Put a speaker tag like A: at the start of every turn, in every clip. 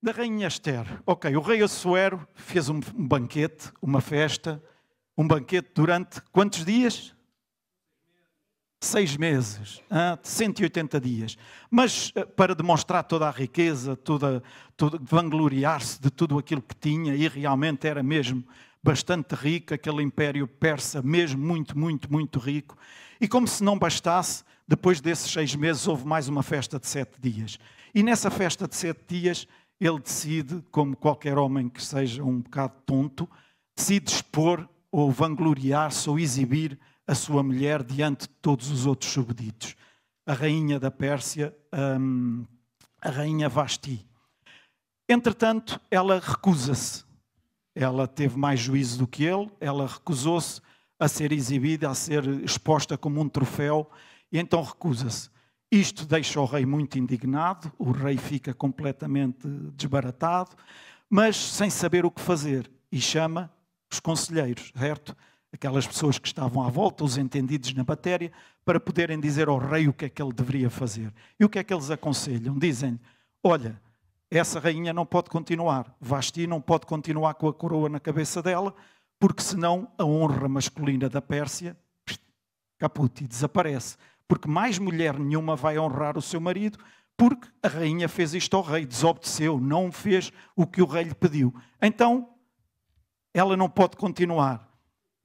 A: Da Rainha Esther. Ok, o rei Assuero fez um, banquete, uma festa, um banquete durante quantos dias? Seis meses, ah, 180 dias. Mas eh, para demonstrar toda a riqueza, toda, toda vangloriar-se de tudo aquilo que tinha, e realmente era mesmo bastante rico, aquele império persa, mesmo muito, muito, muito rico. E como se não bastasse, depois desses seis meses houve mais uma festa de sete dias. E nessa festa de sete dias ele decide, como qualquer homem que seja um bocado tonto, decide expor ou vangloriar-se ou exibir a sua mulher diante de todos os outros subditos. A rainha da Pérsia, hum, a rainha Vasti. Entretanto, ela recusa-se. Ela teve mais juízo do que ele, ela recusou-se a ser exibida, a ser exposta como um troféu, e então recusa-se. Isto deixa o rei muito indignado, o rei fica completamente desbaratado, mas sem saber o que fazer, e chama os conselheiros, certo? aquelas pessoas que estavam à volta, os entendidos na matéria, para poderem dizer ao rei o que é que ele deveria fazer. E o que é que eles aconselham? Dizem: Olha, essa rainha não pode continuar, Vasti não pode continuar com a coroa na cabeça dela, porque senão a honra masculina da Pérsia caput e desaparece. Porque mais mulher nenhuma vai honrar o seu marido, porque a rainha fez isto ao rei, desobedeceu, não fez o que o rei lhe pediu. Então, ela não pode continuar.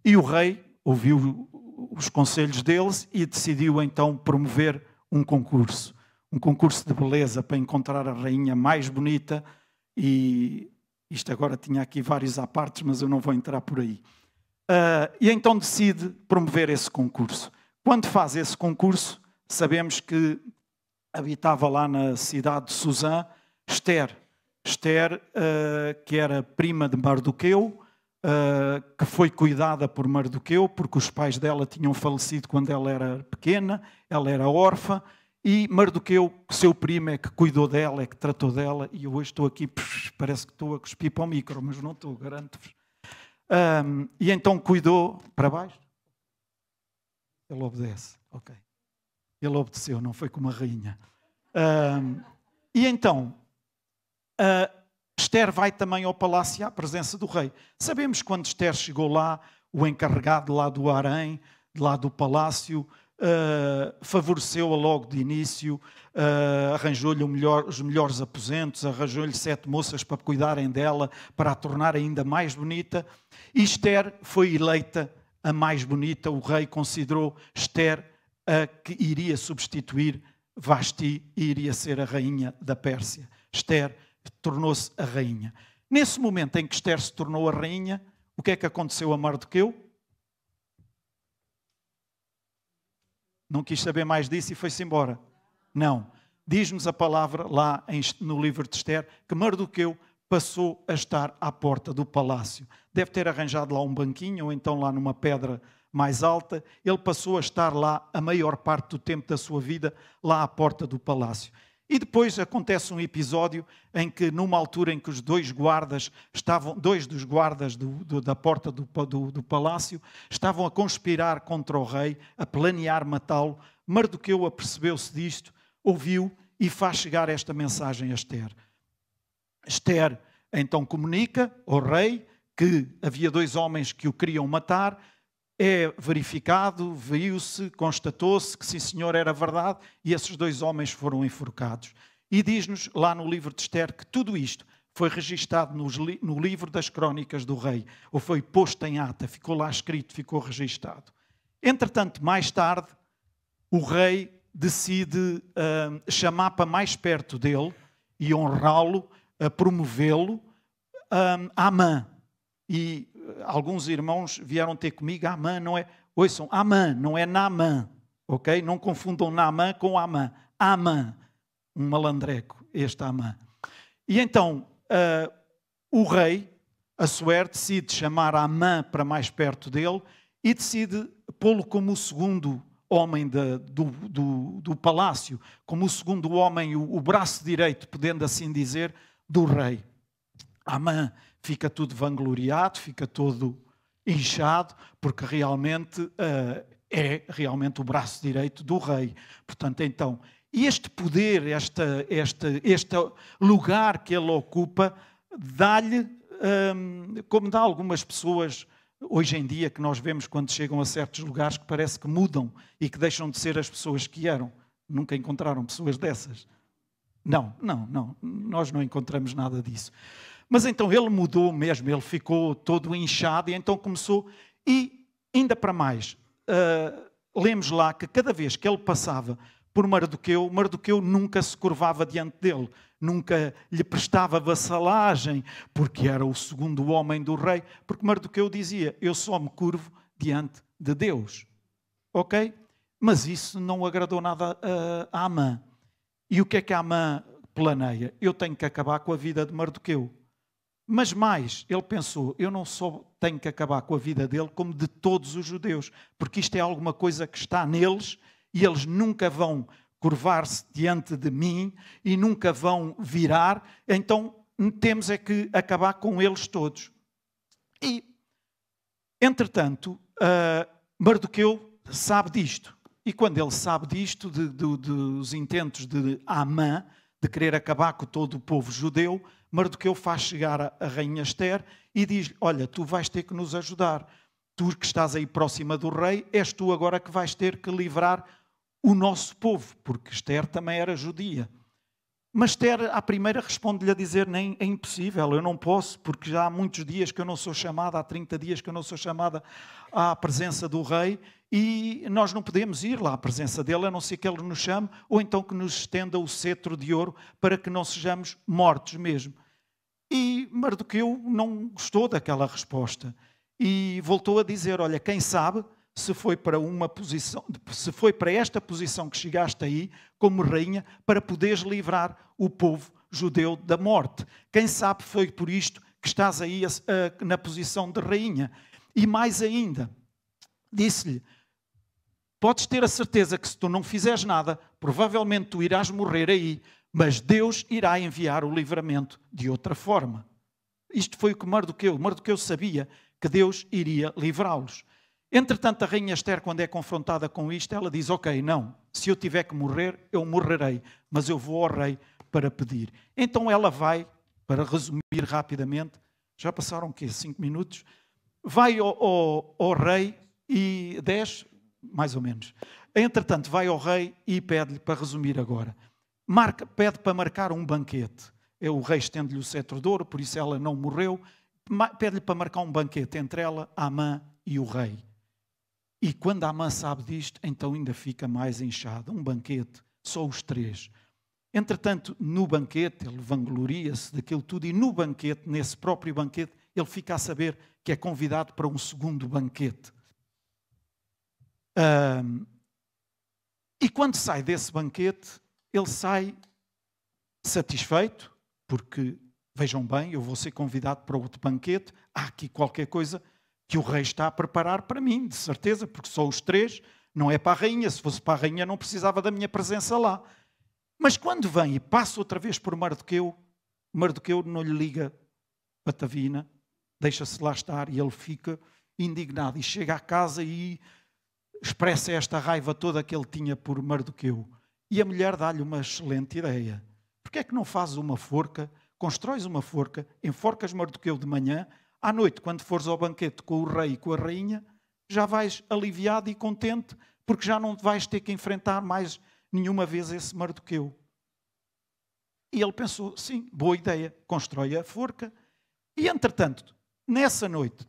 A: E o rei ouviu os conselhos deles e decidiu então promover um concurso. Um concurso de beleza para encontrar a rainha mais bonita. E isto agora tinha aqui vários apartes, mas eu não vou entrar por aí. Uh, e então decide promover esse concurso. Quando faz esse concurso, sabemos que habitava lá na cidade de Suzã Esther. Esther, uh, que era prima de Mardoqueu, uh, que foi cuidada por Mardoqueu, porque os pais dela tinham falecido quando ela era pequena, ela era órfã, e Mardoqueu, seu primo, é que cuidou dela, é que tratou dela, e eu hoje estou aqui, parece que estou a cuspir para o micro, mas não estou, garanto-vos. Um, e então cuidou para baixo. Ele obedece, ok. Ele obedeceu, não foi como a rainha. E então, uh, Esther vai também ao palácio à presença do rei. Sabemos quando Esther chegou lá, o encarregado lá do harém, lá do palácio, uh, favoreceu-a logo de início, uh, arranjou-lhe melhor, os melhores aposentos, arranjou-lhe sete moças para cuidarem dela, para a tornar ainda mais bonita. E Esther foi eleita a mais bonita. O rei considerou Esther a que iria substituir Vasti e iria ser a rainha da Pérsia. Esther tornou-se a rainha. Nesse momento em que Esther se tornou a rainha, o que é que aconteceu a Mardoqueu? Não quis saber mais disso e foi-se embora. Não. Diz-nos a palavra lá no livro de Esther que Mardoqueu passou a estar à porta do palácio. Deve ter arranjado lá um banquinho ou então lá numa pedra mais alta. Ele passou a estar lá a maior parte do tempo da sua vida, lá à porta do palácio. E depois acontece um episódio em que, numa altura em que os dois guardas estavam, dois dos guardas do, do, da porta do, do, palácio, estavam a conspirar contra o rei, a planear matá-lo, Mardoqueu apercebeu-se disto, ouviu e faz chegar esta mensagem a Esther. Esther então comunica ao rei que havia dois homens que o queriam matar é verificado, viu-se, constatou-se que sim, senhor, era verdade, e esses dois homens foram enforcados. E diz-nos lá no livro de Esther que tudo isto foi registado no livro das crónicas do rei, ou foi posto em ata, ficou lá escrito, ficou registado. Entretanto, mais tarde, o rei decide uh, chamar para mais perto dele e honrá-lo, uh, promovê-lo, um, Amã. E alguns irmãos vieram ter comigo, Amã não é, ouçam, Amã, não é Naamã, ok? Não confundam Naamã com Amã. Amã, um malandreco, este Amã. E então, uh, o rei, Assuer, decide chamar Amã para mais perto dele e decide pô-lo como o segundo homem de, do, do, do, palácio, como o segundo homem, o, o braço direito, podendo assim dizer, do rei. Amã fica tudo vangloriado, fica todo inchado, porque realmente uh, é realmente o braço direito do rei. Portanto, então, este poder, esta, este, este lugar que ele ocupa, dá-lhe, hum, como dá algumas pessoas hoje em dia que nós vemos quando chegam a certos lugares que parece que mudam e que deixam de ser as pessoas que eram. Nunca encontraram pessoas dessas. Não, não, não. Nós não encontramos nada disso. Mas então ele mudou mesmo, ele ficou todo inchado e então começou. E ainda para mais, uh, lemos lá que cada vez que ele passava por Mardoqueu, Mardoqueu nunca se curvava diante dele, nunca lhe prestava vassalagem, porque era o segundo homem do rei, porque Mardoqueu dizia: Eu só me curvo diante de Deus. Ok? Mas isso não agradou nada a Amã. E o que é que Amã planeia? Eu tenho que acabar com a vida de Mardoqueu. Mas mais, ele pensou: eu não só tenho que acabar com a vida dele, como de todos os judeus, porque isto é alguma coisa que está neles e eles nunca vão curvar-se diante de mim e nunca vão virar, então temos é que acabar com eles todos. E, entretanto, uh, Mardoqueu sabe disto. E quando ele sabe disto, de, de, dos intentos de Amã, de querer acabar com todo o povo judeu, Mardoqueu faz chegar a, a rainha Esther e diz Olha, tu vais ter que nos ajudar. Tu que estás aí próxima do rei, és tu agora que vais ter que livrar o nosso povo, porque Esther também era judia. Mas Esther, à primeira, responde-lhe a dizer: Nem é impossível, eu não posso, porque já há muitos dias que eu não sou chamada, há 30 dias que eu não sou chamada à presença do rei, e nós não podemos ir lá à presença dele, a não ser que ele nos chame, ou então que nos estenda o cetro de ouro para que não sejamos mortos mesmo. E Mardoqueu não gostou daquela resposta e voltou a dizer: Olha, quem sabe se foi para uma posição, se foi para esta posição que chegaste aí como rainha para poderes livrar o povo judeu da morte. Quem sabe foi por isto que estás aí na posição de rainha. E mais ainda, disse-lhe: Podes ter a certeza que se tu não fizeres nada, provavelmente tu irás morrer aí, mas Deus irá enviar o livramento de outra forma. Isto foi o que Mardoqueu, Mardoqueu sabia que Deus iria livrá-los. Entretanto, a rainha Esther, quando é confrontada com isto, ela diz: Ok, não, se eu tiver que morrer, eu morrerei, mas eu vou ao rei para pedir. Então ela vai, para resumir rapidamente, já passaram o quê? Cinco minutos? Vai ao, ao, ao rei e dez, mais ou menos. Entretanto, vai ao rei e pede-lhe, para resumir agora, marca, pede para marcar um banquete. É, o rei estende-lhe o cetro de ouro, por isso ela não morreu. Pede-lhe para marcar um banquete entre ela, Amã e o rei. E quando a mãe sabe disto, então ainda fica mais inchada. Um banquete, só os três. Entretanto, no banquete, ele vangloria-se daquilo tudo, e no banquete, nesse próprio banquete, ele fica a saber que é convidado para um segundo banquete. Um, e quando sai desse banquete, ele sai satisfeito, porque, vejam bem, eu vou ser convidado para outro banquete, há aqui qualquer coisa que o rei está a preparar para mim, de certeza, porque só os três, não é para a rainha. Se fosse para a rainha, não precisava da minha presença lá. Mas quando vem e passa outra vez por Mardoqueu, Mardoqueu não lhe liga patavina, deixa-se lá estar e ele fica indignado e chega à casa e expressa esta raiva toda que ele tinha por Mardoqueu. E a mulher dá-lhe uma excelente ideia. Porquê é que não fazes uma forca, constróis uma forca, enforcas Mardoqueu de manhã à noite, quando fores ao banquete com o rei e com a rainha, já vais aliviado e contente, porque já não vais ter que enfrentar mais nenhuma vez esse Mardoqueu. E ele pensou: sim, boa ideia, constrói a forca. E entretanto, nessa noite,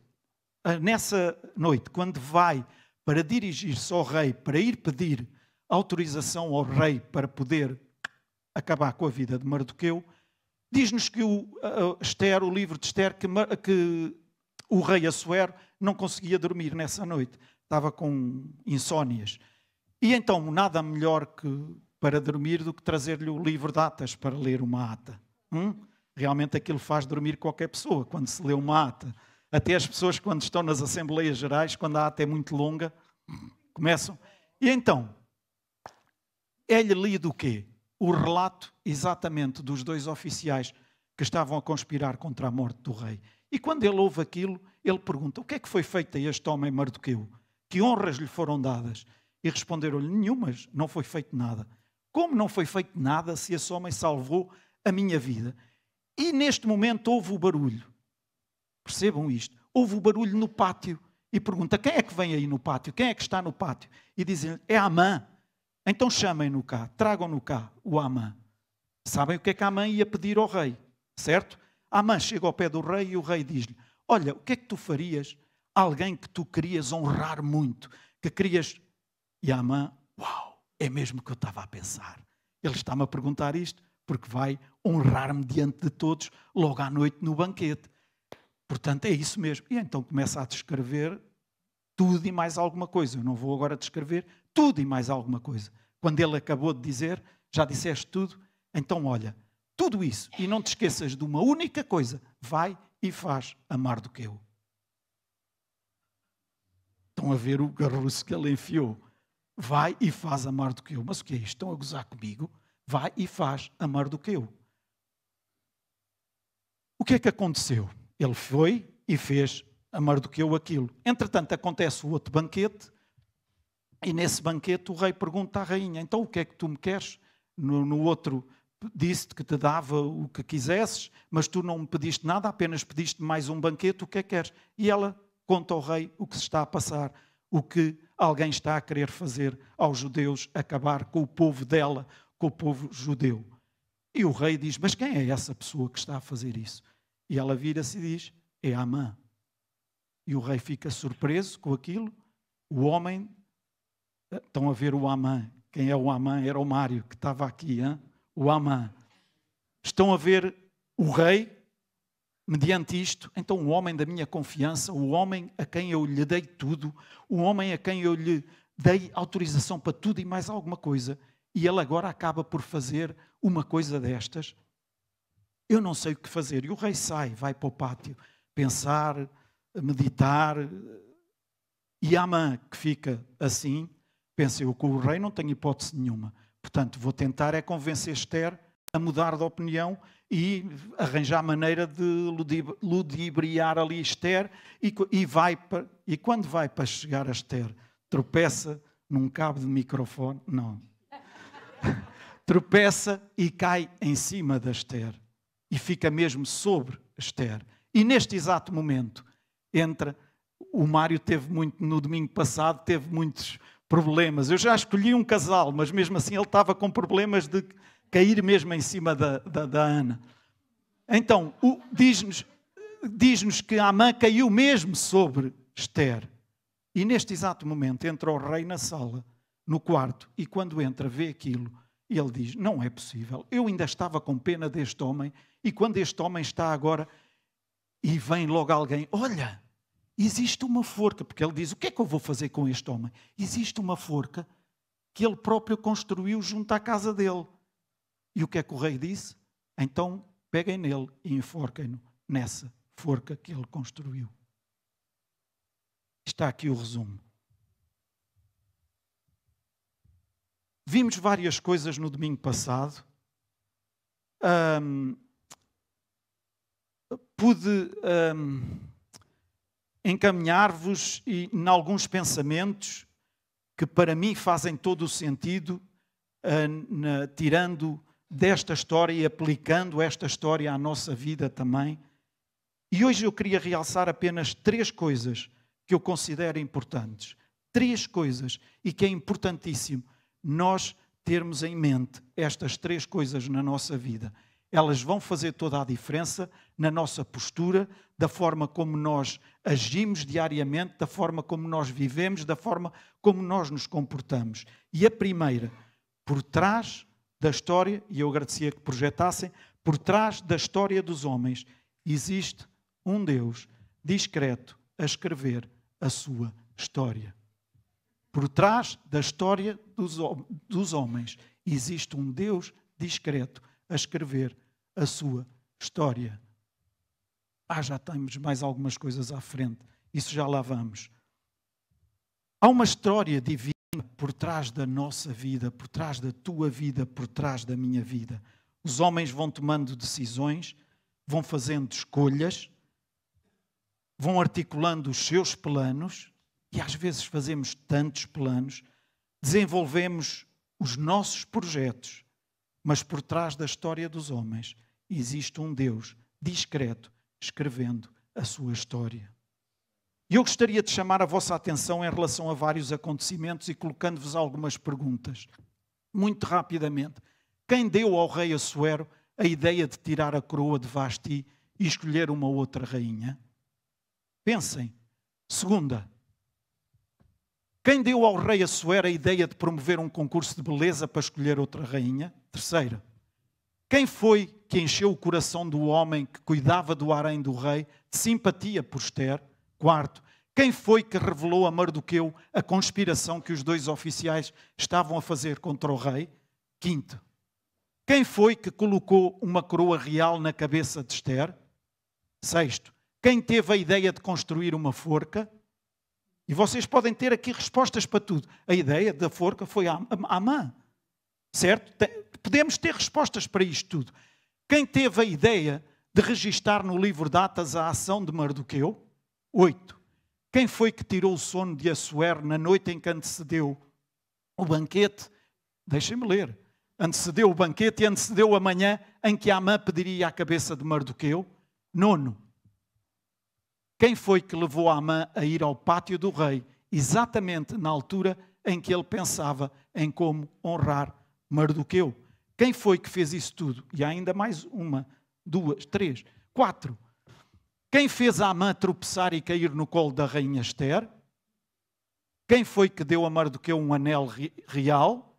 A: ah, nessa noite, quando vai para dirigir-se ao rei, para ir pedir autorização ao rei para poder acabar com a vida de Mardoqueu, Diz-nos que o uh, Esther, o livro de Esther, que, que o rei Assuero não conseguia dormir nessa noite. Estava com insónias. E então, nada melhor que para dormir do que trazer-lhe o livro de atas para ler uma ata. Hum? Realmente aquilo faz dormir qualquer pessoa quando se lê uma ata. Até as pessoas quando estão nas Assembleias Gerais, quando a ata é muito longa, começam. E então, é-lhe lido o quê? O relato exatamente dos dois oficiais que estavam a conspirar contra a morte do rei. E quando ele ouve aquilo, ele pergunta: O que é que foi feito a este homem Mardoqueu? Que honras lhe foram dadas? E responderam-lhe: Nenhumas, não foi feito nada. Como não foi feito nada se esse homem salvou a minha vida? E neste momento houve o barulho. Percebam isto. Houve o barulho no pátio. E pergunta: quem é que vem aí no pátio? Quem é que está no pátio? E dizem-lhe: é Amã. Então chamem-no cá, tragam-no cá, o Amã. Sabem o que é que Amã ia pedir ao rei, certo? Amã chega ao pé do rei e o rei diz-lhe: Olha, o que é que tu farias alguém que tu querias honrar muito, que querias. E Amã, uau, é mesmo o que eu estava a pensar. Ele está-me a perguntar isto porque vai honrar-me diante de todos logo à noite no banquete. Portanto, é isso mesmo. E então começa a descrever tudo e mais alguma coisa. Eu não vou agora descrever tudo e mais alguma coisa. Quando ele acabou de dizer, já disseste tudo, então olha, tudo isso, e não te esqueças de uma única coisa: vai e faz amar do que eu. Estão a ver o garruço que ele enfiou. Vai e faz amar do que eu. Mas o que é isto? Estão a gozar comigo? Vai e faz amar do que eu. O que é que aconteceu? Ele foi e fez amar do que eu aquilo. Entretanto, acontece o outro banquete, e nesse banquete o rei pergunta à rainha: então o que é que tu me queres? No, no outro disse-te que te dava o que quisesses, mas tu não me pediste nada, apenas pediste mais um banquete, o que é que queres? E ela conta ao rei o que se está a passar, o que alguém está a querer fazer aos judeus, acabar com o povo dela, com o povo judeu. E o rei diz: Mas quem é essa pessoa que está a fazer isso? E ela vira-se e diz: É Amã. E o rei fica surpreso com aquilo. O homem, estão a ver o Amã. Quem é o Amã? Era o Mário que estava aqui, hein? o Amã. Estão a ver o rei mediante isto, então o homem da minha confiança, o homem a quem eu lhe dei tudo, o homem a quem eu lhe dei autorização para tudo e mais alguma coisa, e ele agora acaba por fazer uma coisa destas. Eu não sei o que fazer. E o rei sai, vai para o pátio, pensar, meditar. E Amã, que fica assim, pensa eu com o rei não tenho hipótese nenhuma. Portanto, vou tentar é convencer Esther a mudar de opinião e arranjar maneira de ludibriar ali Esther e, e, vai para, e quando vai para chegar a Esther, tropeça num cabo de microfone, não. tropeça e cai em cima da Esther e fica mesmo sobre Esther. E neste exato momento entra o Mário teve muito no domingo passado, teve muitos problemas. Eu já escolhi um casal, mas mesmo assim ele estava com problemas de cair mesmo em cima da, da, da Ana. Então, diz-nos diz que Amã caiu mesmo sobre Esther. E neste exato momento entra o rei na sala, no quarto, e quando entra, vê aquilo, e ele diz: Não é possível, eu ainda estava com pena deste homem, e quando este homem está agora, e vem logo alguém: Olha, existe uma forca, porque ele diz: O que é que eu vou fazer com este homem? Existe uma forca que ele próprio construiu junto à casa dele. E o que é que o rei disse? Então peguem nele e enforquem-no nessa forca que ele construiu. Está aqui o resumo. Vimos várias coisas no domingo passado. Um, pude um, encaminhar-vos em alguns pensamentos que para mim fazem todo o sentido, na, tirando desta história e aplicando esta história à nossa vida também. E hoje eu queria realçar apenas três coisas que eu considero importantes. Três coisas e que é importantíssimo nós termos em mente estas três coisas na nossa vida elas vão fazer toda a diferença na nossa postura, da forma como nós agimos diariamente, da forma como nós vivemos, da forma como nós nos comportamos. E a primeira, por trás da história, e eu agradecia que projetassem, por trás da história dos homens, existe um Deus discreto a escrever a sua história. Por trás da história dos, dos homens, existe um Deus discreto a escrever a sua história. Ah, já temos mais algumas coisas à frente, isso já lá vamos. Há uma história divina por trás da nossa vida, por trás da tua vida, por trás da minha vida. Os homens vão tomando decisões, vão fazendo escolhas, vão articulando os seus planos, e às vezes fazemos tantos planos, desenvolvemos os nossos projetos, mas por trás da história dos homens existe um Deus discreto escrevendo a sua história. E eu gostaria de chamar a vossa atenção em relação a vários acontecimentos e colocando-vos algumas perguntas. Muito rapidamente. Quem deu ao rei Assuero a ideia de tirar a coroa de Vasti e escolher uma outra rainha? Pensem. Segunda, quem deu ao rei Assuero a ideia de promover um concurso de beleza para escolher outra rainha? Terceira, quem foi que encheu o coração do homem que cuidava do harém do rei de simpatia por Esther? Quarto, quem foi que revelou a Mardoqueu a conspiração que os dois oficiais estavam a fazer contra o rei? Quinto, quem foi que colocou uma coroa real na cabeça de Esther? Sexto, quem teve a ideia de construir uma forca? E vocês podem ter aqui respostas para tudo. A ideia da forca foi Amã. Certo? Podemos ter respostas para isto tudo. Quem teve a ideia de registar no livro Datas a ação de Mardoqueu? Oito. Quem foi que tirou o sono de Assuero na noite em que antecedeu o banquete? Deixem-me ler. Antecedeu o banquete e antecedeu a manhã em que Amã pediria a cabeça de Mardoqueu? Nono. Quem foi que levou Amã a ir ao pátio do rei, exatamente na altura em que ele pensava em como honrar Mardoqueu? Quem foi que fez isso tudo? E ainda mais uma, duas, três, quatro. Quem fez a Amã tropeçar e cair no colo da rainha Esther? Quem foi que deu a Mardoqueu um anel real?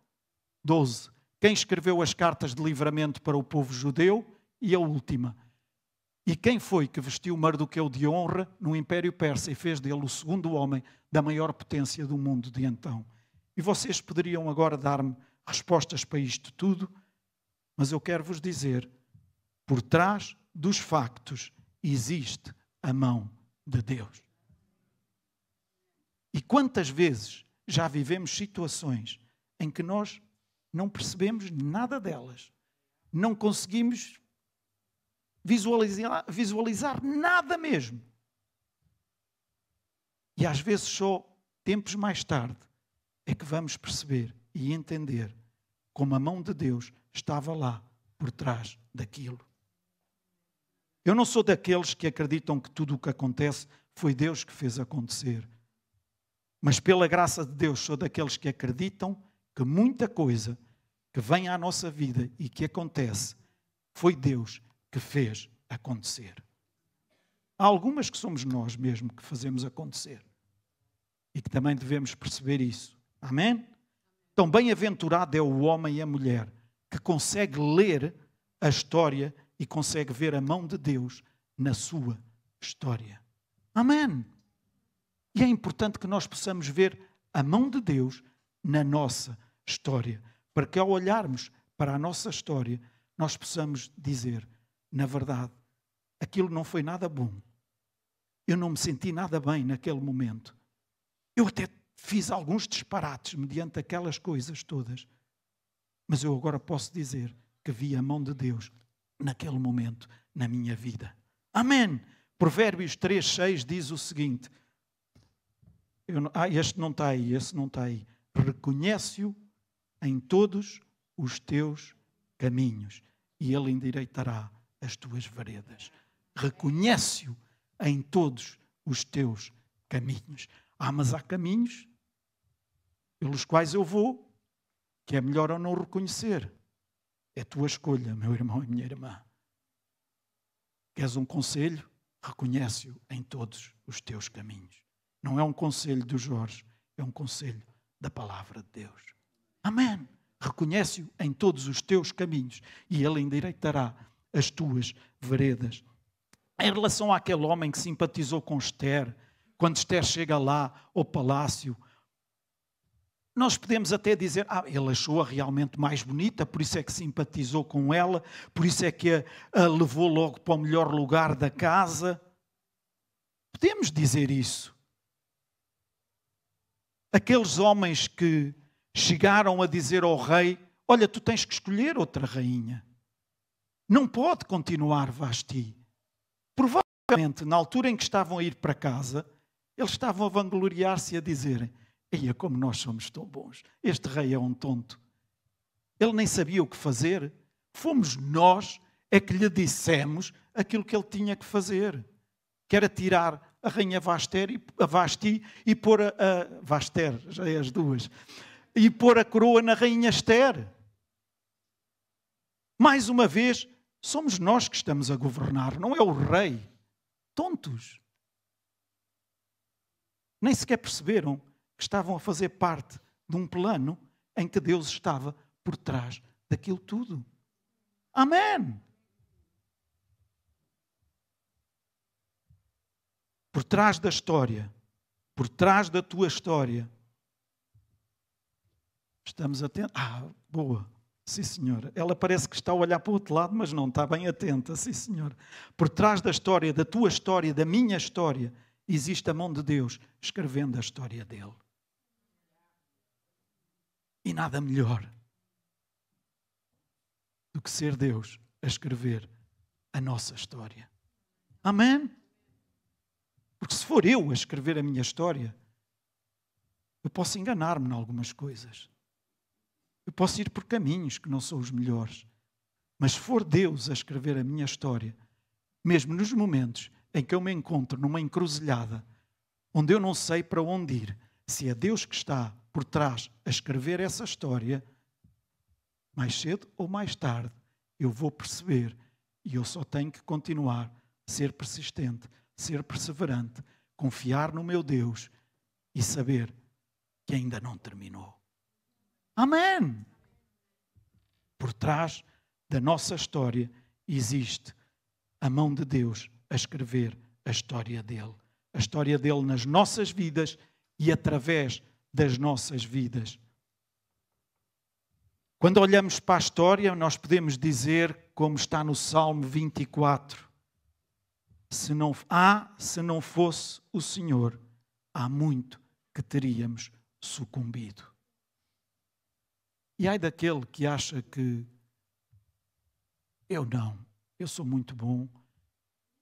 A: Doze. Quem escreveu as cartas de livramento para o povo judeu? E a última. E quem foi que vestiu Mardoqueu de honra no Império Persa e fez dele o segundo homem da maior potência do mundo de então? E vocês poderiam agora dar-me respostas para isto tudo, mas eu quero vos dizer: por trás dos factos existe a mão de Deus. E quantas vezes já vivemos situações em que nós não percebemos nada delas, não conseguimos visualizar, visualizar nada mesmo. E às vezes só tempos mais tarde é que vamos perceber e entender como a mão de Deus estava lá por trás daquilo. Eu não sou daqueles que acreditam que tudo o que acontece foi Deus que fez acontecer. Mas pela graça de Deus sou daqueles que acreditam que muita coisa que vem à nossa vida e que acontece foi Deus que fez acontecer. Há algumas que somos nós mesmo que fazemos acontecer e que também devemos perceber isso. Amém? Então, bem-aventurado é o homem e a mulher que consegue ler a história e consegue ver a mão de Deus na sua história. Amém. E é importante que nós possamos ver a mão de Deus na nossa história, para que ao olharmos para a nossa história, nós possamos dizer: na verdade, aquilo não foi nada bom. Eu não me senti nada bem naquele momento. Eu até fiz alguns disparates mediante aquelas coisas todas. Mas eu agora posso dizer que vi a mão de Deus naquele momento na minha vida. Amém. Provérbios 3, 6 diz o seguinte: não, ah, este não está aí, esse não está aí. Reconhece-o em todos os teus caminhos e ele endireitará as tuas veredas. Reconhece-o em todos os teus caminhos. Ah, mas há caminhos pelos quais eu vou, que é melhor eu não reconhecer. É tua escolha, meu irmão e minha irmã. Queres um conselho? Reconhece-o em todos os teus caminhos. Não é um conselho do Jorge, é um conselho da palavra de Deus. Amém. Reconhece-o em todos os teus caminhos e ele endireitará as tuas veredas. Em relação àquele homem que simpatizou com Esther, quando Esther chega lá ao palácio, nós podemos até dizer, ah, ele achou-a realmente mais bonita, por isso é que simpatizou com ela, por isso é que a, a levou logo para o melhor lugar da casa. Podemos dizer isso. Aqueles homens que chegaram a dizer ao rei: Olha, tu tens que escolher outra rainha. Não pode continuar Vasti. Provavelmente, na altura em que estavam a ir para casa, eles estavam a vangloriar-se e a dizerem: Eia, como nós somos tão bons. Este rei é um tonto. Ele nem sabia o que fazer. Fomos nós é que lhe dissemos aquilo que ele tinha que fazer, que era tirar a rainha Vaster e, a Vasti e pôr a, a Vaster, já é as duas, e pôr a coroa na rainha Esther. Mais uma vez, somos nós que estamos a governar, não é o rei. Tontos. Nem sequer perceberam que estavam a fazer parte de um plano em que Deus estava por trás daquilo tudo. Amém. Por trás da história, por trás da tua história, estamos atentos. Ah, boa. Sim, senhora. Ela parece que está a olhar para o outro lado, mas não está bem atenta. Sim, senhora. Por trás da história, da tua história, da minha história, existe a mão de Deus escrevendo a história dele. E nada melhor do que ser Deus a escrever a nossa história. Amém? Porque se for eu a escrever a minha história, eu posso enganar-me em algumas coisas. Eu posso ir por caminhos que não são os melhores. Mas se for Deus a escrever a minha história, mesmo nos momentos em que eu me encontro numa encruzilhada, onde eu não sei para onde ir, se é Deus que está por trás a escrever essa história, mais cedo ou mais tarde eu vou perceber e eu só tenho que continuar a ser persistente, ser perseverante, confiar no meu Deus e saber que ainda não terminou. Amém! Por trás da nossa história existe a mão de Deus a escrever a história dele. A história dele nas nossas vidas e através das nossas vidas. Quando olhamos para a história, nós podemos dizer, como está no Salmo 24, se não, ah, se não fosse o Senhor, há muito que teríamos sucumbido. E ai daquele que acha que eu não, eu sou muito bom,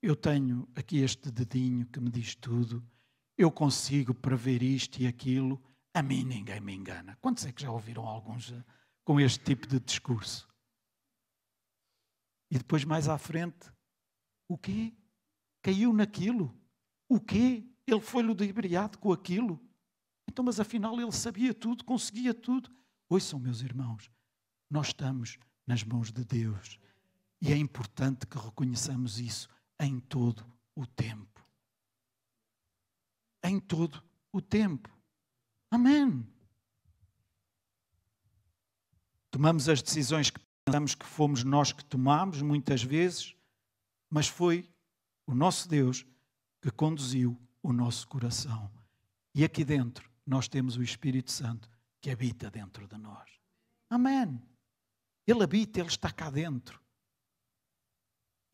A: eu tenho aqui este dedinho que me diz tudo, eu consigo prever isto e aquilo, a mim ninguém me engana. Quantos é que já ouviram alguns com este tipo de discurso? E depois mais à frente, o quê? Caiu naquilo. O quê? Ele foi ludibriado com aquilo. Então, mas afinal ele sabia tudo, conseguia tudo. Ouçam, meus irmãos, nós estamos nas mãos de Deus. E é importante que reconheçamos isso em todo o tempo. Em todo o tempo. Amém. Tomamos as decisões que pensamos que fomos nós que tomamos, muitas vezes, mas foi o nosso Deus que conduziu o nosso coração. E aqui dentro nós temos o Espírito Santo que habita dentro de nós. Amém. Ele habita, ele está cá dentro.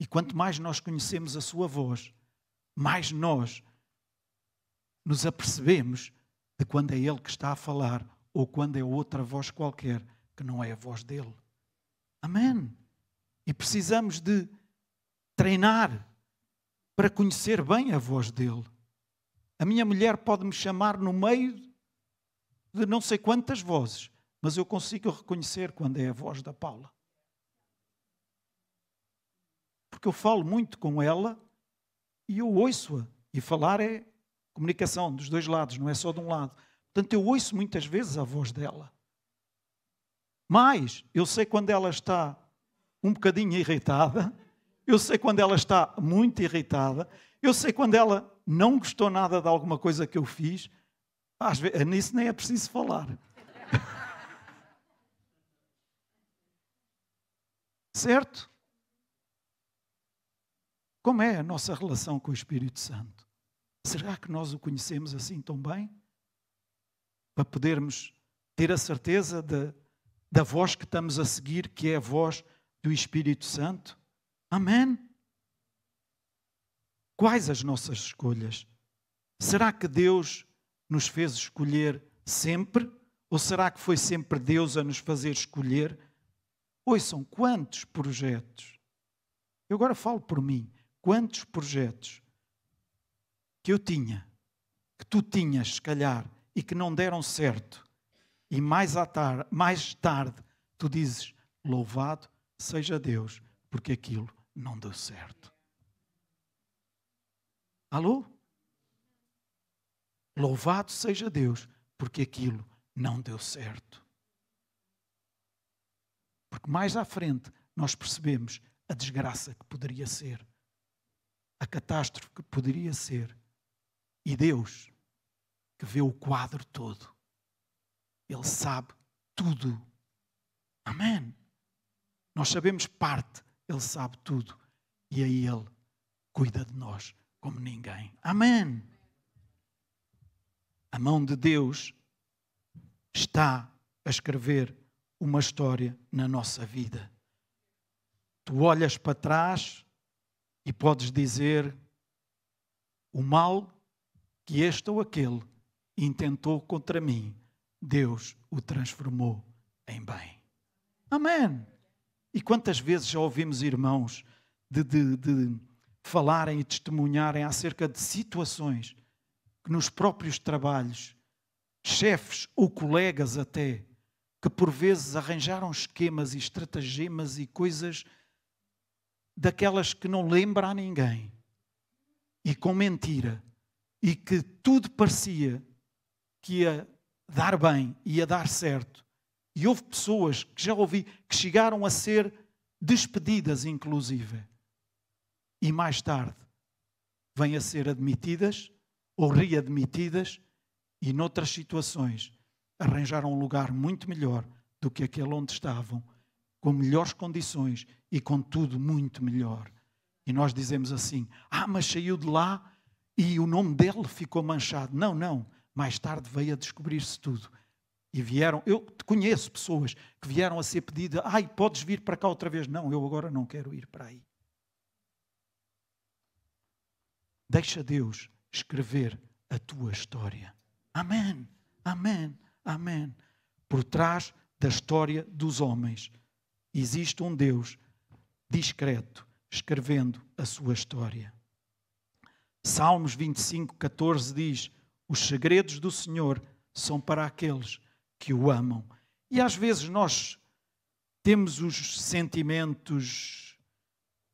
A: E quanto mais nós conhecemos a sua voz, mais nós nos apercebemos de quando é ele que está a falar ou quando é outra voz qualquer que não é a voz dele. Amém. E precisamos de treinar para conhecer bem a voz dele. A minha mulher pode me chamar no meio de não sei quantas vozes, mas eu consigo reconhecer quando é a voz da Paula. Porque eu falo muito com ela e eu ouço-a. E falar é comunicação dos dois lados, não é só de um lado. Portanto, eu ouço muitas vezes a voz dela. Mas eu sei quando ela está um bocadinho irritada, eu sei quando ela está muito irritada, eu sei quando ela não gostou nada de alguma coisa que eu fiz. Às vezes, nisso nem é preciso falar. certo? Como é a nossa relação com o Espírito Santo? Será que nós o conhecemos assim tão bem? Para podermos ter a certeza de, da voz que estamos a seguir, que é a voz do Espírito Santo? Amém? Quais as nossas escolhas? Será que Deus nos fez escolher sempre? Ou será que foi sempre Deus a nos fazer escolher? Ouçam, quantos projetos? Eu agora falo por mim. Quantos projetos que eu tinha, que tu tinhas, se calhar, e que não deram certo, e mais, tarde, mais tarde tu dizes: Louvado seja Deus, porque aquilo não deu certo. Alô? Louvado seja Deus, porque aquilo não deu certo. Porque mais à frente nós percebemos a desgraça que poderia ser, a catástrofe que poderia ser. E Deus, que vê o quadro todo, Ele sabe tudo. Amém. Nós sabemos parte, Ele sabe tudo. E aí Ele cuida de nós como ninguém. Amém. A mão de Deus está a escrever uma história na nossa vida. Tu olhas para trás e podes dizer o mal que este ou aquele intentou contra mim, Deus o transformou em bem. Amém. E quantas vezes já ouvimos irmãos de, de, de falarem e testemunharem acerca de situações que nos próprios trabalhos, chefes ou colegas até, que por vezes arranjaram esquemas e estratagemas e coisas daquelas que não lembra a ninguém e com mentira e que tudo parecia que ia dar bem, ia dar certo. E houve pessoas que já ouvi que chegaram a ser despedidas, inclusive. E mais tarde vêm a ser admitidas ou readmitidas e, noutras situações, arranjaram um lugar muito melhor do que aquele onde estavam, com melhores condições e com tudo muito melhor. E nós dizemos assim: ah, mas saiu de lá e o nome dele ficou manchado. Não, não. Mais tarde veio a descobrir-se tudo. E vieram, eu conheço pessoas que vieram a ser pedidas, ai, podes vir para cá outra vez. Não, eu agora não quero ir para aí. Deixa Deus escrever a tua história. Amém, amém, amém. Por trás da história dos homens existe um Deus discreto, escrevendo a sua história. Salmos 25, 14 diz: Os segredos do Senhor são para aqueles que o amam. E às vezes nós temos os sentimentos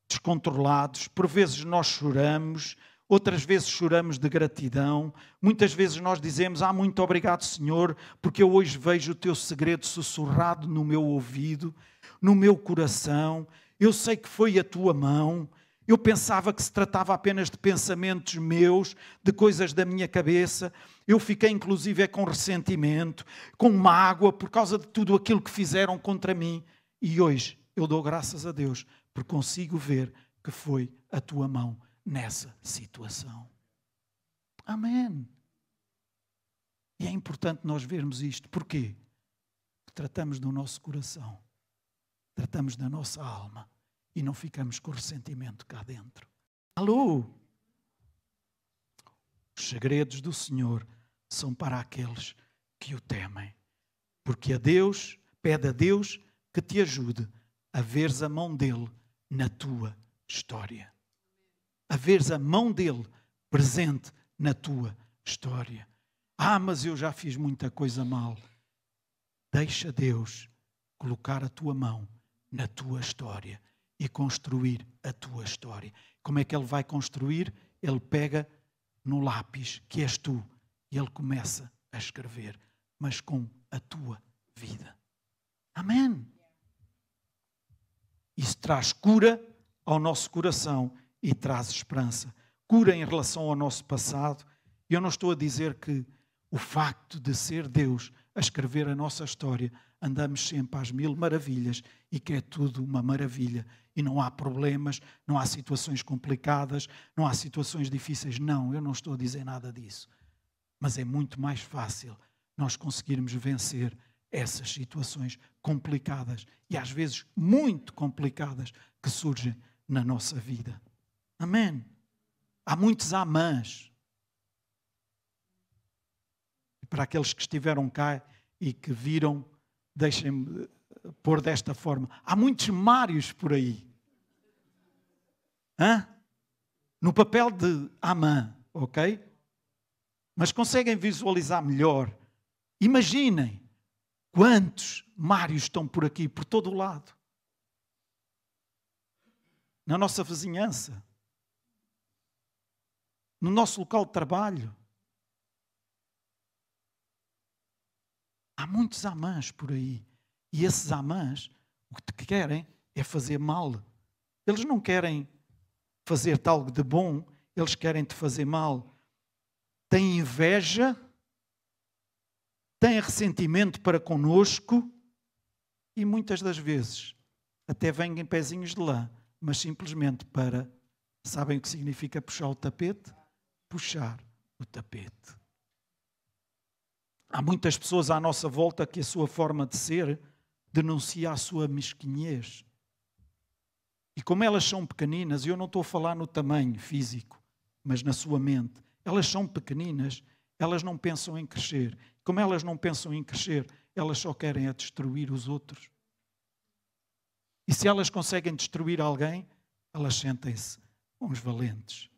A: descontrolados, por vezes nós choramos, outras vezes choramos de gratidão, muitas vezes nós dizemos: Ah, muito obrigado, Senhor, porque eu hoje vejo o teu segredo sussurrado no meu ouvido, no meu coração. Eu sei que foi a tua mão, eu pensava que se tratava apenas de pensamentos meus, de coisas da minha cabeça. Eu fiquei, inclusive, com ressentimento, com mágoa por causa de tudo aquilo que fizeram contra mim. E hoje eu dou graças a Deus porque consigo ver que foi a tua mão nessa situação. Amém. E é importante nós vermos isto. Porquê? Tratamos do nosso coração, tratamos da nossa alma e não ficamos com ressentimento cá dentro. Alô? Os segredos do Senhor são para aqueles que o temem. Porque a Deus, pede a Deus que te ajude a veres a mão dele na tua história. A veres a mão dele presente na tua história. Ah, mas eu já fiz muita coisa mal. Deixa Deus colocar a tua mão na tua história e construir a tua história. Como é que ele vai construir? Ele pega no lápis, que és tu, e ele começa a escrever, mas com a tua vida. Amém. Isso traz cura ao nosso coração e traz esperança. Cura em relação ao nosso passado. Eu não estou a dizer que o facto de ser Deus a escrever a nossa história andamos sempre às mil maravilhas e que é tudo uma maravilha. E não há problemas, não há situações complicadas, não há situações difíceis. Não, eu não estou a dizer nada disso. Mas é muito mais fácil nós conseguirmos vencer essas situações complicadas e às vezes muito complicadas que surgem na nossa vida. Amém. Há muitos amãs. Para aqueles que estiveram cá e que viram deixem-me eh, pôr desta forma. Há muitos Mários por aí. Hã? No papel de Amã, ok? Mas conseguem visualizar melhor. Imaginem Quantos Mários estão por aqui, por todo o lado? Na nossa vizinhança, no nosso local de trabalho. Há muitos amãs por aí. E esses amãs, o que querem é fazer mal. Eles não querem fazer-te algo de bom, eles querem te fazer mal. Têm inveja, têm ressentimento para conosco e muitas das vezes até vêm em pezinhos de lã, mas simplesmente para. Sabem o que significa puxar o tapete? Puxar o tapete. Há muitas pessoas à nossa volta que a sua forma de ser denuncia a sua mesquinhez. E como elas são pequeninas, eu não estou a falar no tamanho físico, mas na sua mente, elas são pequeninas, elas não pensam em crescer. Como elas não pensam em crescer, elas só querem a destruir os outros. E se elas conseguem destruir alguém, elas sentem-se uns valentes.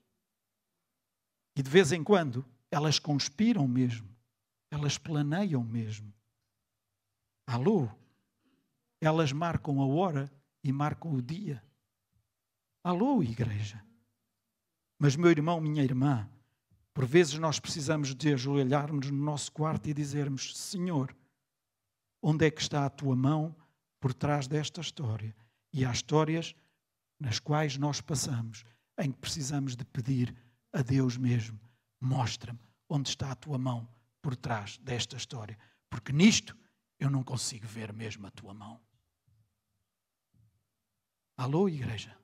A: E de vez em quando, elas conspiram mesmo, elas planeiam mesmo. Alô? Elas marcam a hora e marcam o dia. Alô, igreja. Mas, meu irmão, minha irmã, por vezes nós precisamos de ajoelharmos no nosso quarto e dizermos: Senhor, onde é que está a tua mão por trás desta história? E há histórias nas quais nós passamos em que precisamos de pedir a Deus mesmo: mostra-me onde está a tua mão por trás desta história, porque nisto eu não consigo ver mesmo a tua mão. Alô, igreja?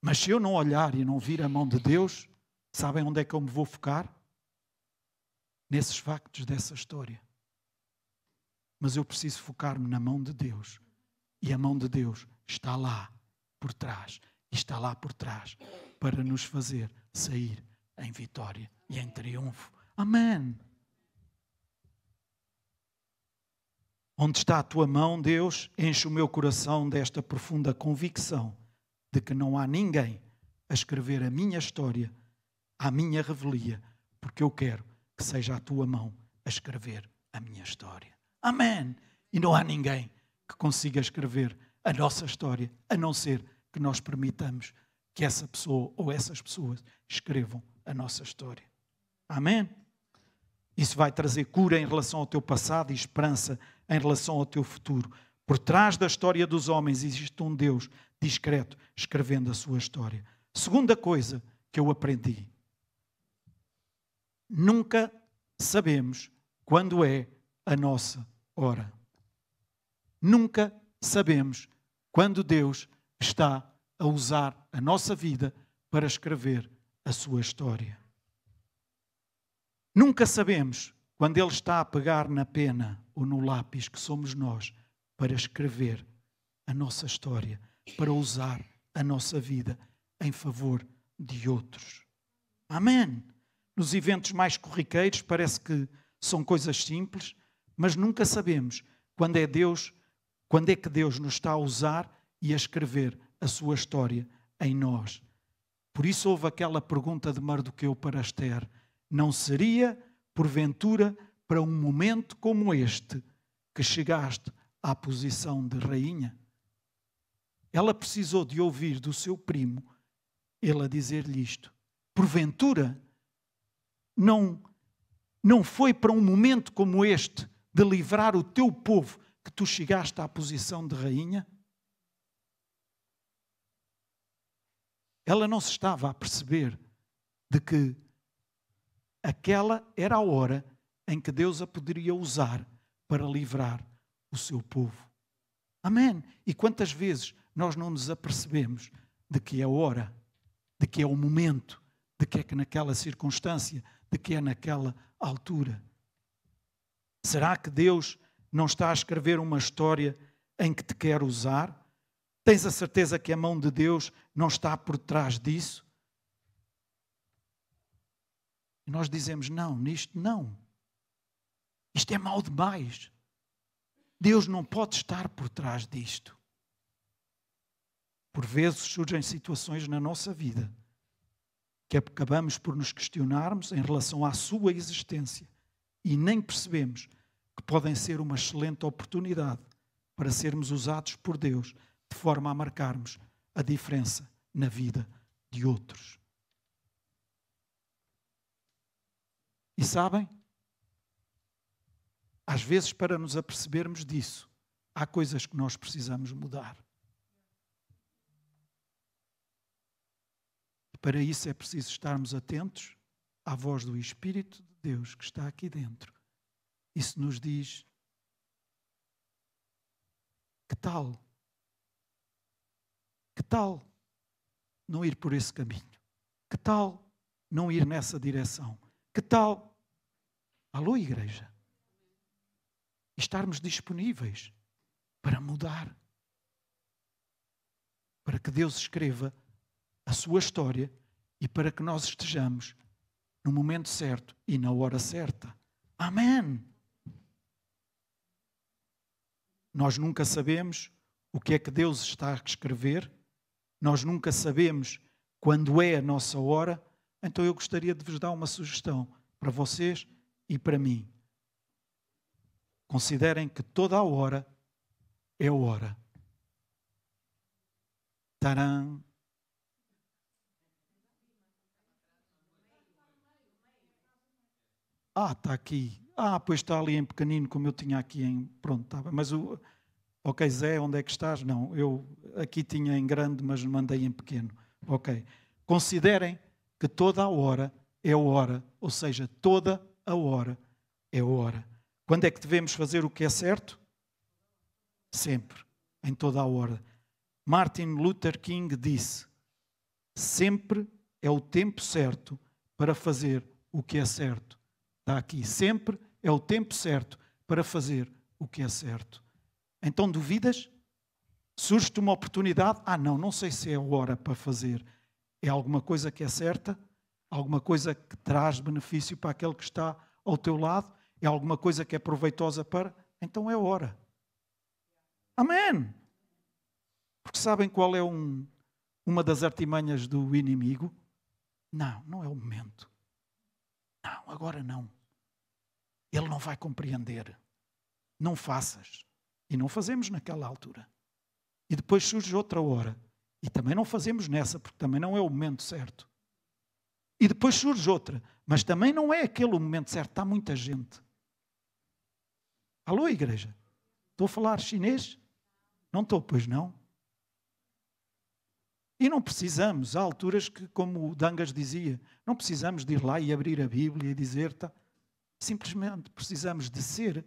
A: Mas se eu não olhar e não vir a mão de Deus, sabem onde é que eu me vou focar? Nesses factos dessa história. Mas eu preciso focar-me na mão de Deus. E a mão de Deus está lá por trás. Está lá por trás para nos fazer sair em vitória e em triunfo. Amém. Onde está a tua mão, Deus, enche o meu coração desta profunda convicção de que não há ninguém a escrever a minha história, a minha revelia, porque eu quero que seja a tua mão a escrever a minha história. Amém. E não há ninguém que consiga escrever a nossa história, a não ser que nós permitamos que essa pessoa ou essas pessoas escrevam a nossa história. Amém? Isso vai trazer cura em relação ao teu passado e esperança em relação ao teu futuro. Por trás da história dos homens existe um Deus discreto escrevendo a sua história. Segunda coisa que eu aprendi: nunca sabemos quando é a nossa hora. Nunca sabemos quando Deus está a usar a nossa vida para escrever a sua história. Nunca sabemos quando Ele está a pegar na pena ou no lápis que somos nós para escrever a nossa história para usar a nossa vida em favor de outros. Amém. Nos eventos mais corriqueiros parece que são coisas simples, mas nunca sabemos quando é Deus, quando é que Deus nos está a usar e a escrever a sua história em nós. Por isso houve aquela pergunta de Mardoqueu para Esther: não seria, porventura, para um momento como este que chegaste à posição de rainha? Ela precisou de ouvir do seu primo ele a dizer-lhe isto. Porventura, não, não foi para um momento como este de livrar o teu povo que tu chegaste à posição de rainha? Ela não se estava a perceber de que aquela era a hora em que Deus a poderia usar para livrar o seu povo. Amém. E quantas vezes nós não nos apercebemos de que é a hora, de que é o momento, de que é que naquela circunstância, de que é naquela altura. Será que Deus não está a escrever uma história em que te quer usar? Tens a certeza que a mão de Deus não está por trás disso? Nós dizemos: não, nisto não. Isto é mal demais. Deus não pode estar por trás disto. Por vezes surgem situações na nossa vida que acabamos por nos questionarmos em relação à sua existência e nem percebemos que podem ser uma excelente oportunidade para sermos usados por Deus de forma a marcarmos a diferença na vida de outros. E sabem? Às vezes, para nos apercebermos disso, há coisas que nós precisamos mudar. Para isso é preciso estarmos atentos à voz do Espírito de Deus que está aqui dentro. Isso nos diz: que tal? Que tal não ir por esse caminho? Que tal não ir nessa direção? Que tal? Alô, igreja? Estarmos disponíveis para mudar. Para que Deus escreva a sua história e para que nós estejamos no momento certo e na hora certa. Amém. Nós nunca sabemos o que é que Deus está a escrever, nós nunca sabemos quando é a nossa hora, então eu gostaria de vos dar uma sugestão para vocês e para mim. Considerem que toda a hora é hora. Taran. Ah, está aqui. Ah, pois está ali em pequenino, como eu tinha aqui em. Pronto, estava. Mas o. Ok, Zé, onde é que estás? Não, eu aqui tinha em grande, mas mandei em pequeno. Ok. Considerem que toda a hora é hora, ou seja, toda a hora é hora. Quando é que devemos fazer o que é certo? Sempre, em toda a hora. Martin Luther King disse: sempre é o tempo certo para fazer o que é certo. Está aqui. Sempre é o tempo certo para fazer o que é certo. Então duvidas? Surge-te uma oportunidade? Ah, não, não sei se é a hora para fazer. É alguma coisa que é certa? Alguma coisa que traz benefício para aquele que está ao teu lado? É alguma coisa que é proveitosa para? Então é hora. Amém! Porque sabem qual é um, uma das artimanhas do inimigo? Não, não é o momento. Não, agora não. Ele não vai compreender. Não faças. E não fazemos naquela altura. E depois surge outra hora. E também não fazemos nessa, porque também não é o momento certo. E depois surge outra. Mas também não é aquele o momento certo. Está muita gente. Alô, igreja? Estou a falar chinês? Não estou, pois não. E não precisamos, há alturas que, como o Dangas dizia, não precisamos de ir lá e abrir a Bíblia e dizer, tá, Simplesmente precisamos de ser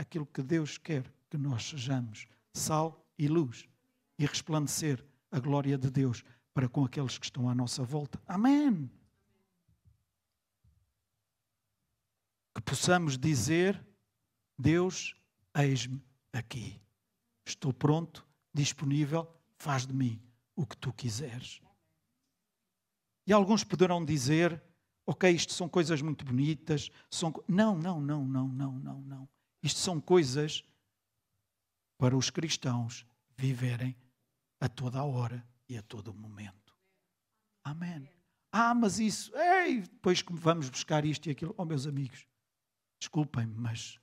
A: aquilo que Deus quer que nós sejamos: sal e luz, e resplandecer a glória de Deus para com aqueles que estão à nossa volta. Amém. Que possamos dizer: Deus, eis-me aqui. Estou pronto, disponível, faz de mim o que tu quiseres. E alguns poderão dizer: ok, isto são coisas muito bonitas. São... Não, não, não, não, não, não, não. Isto são coisas para os cristãos viverem a toda a hora e a todo momento. Amém. Ah, mas isso, ei, depois que vamos buscar isto e aquilo. Oh, meus amigos, desculpem-me, mas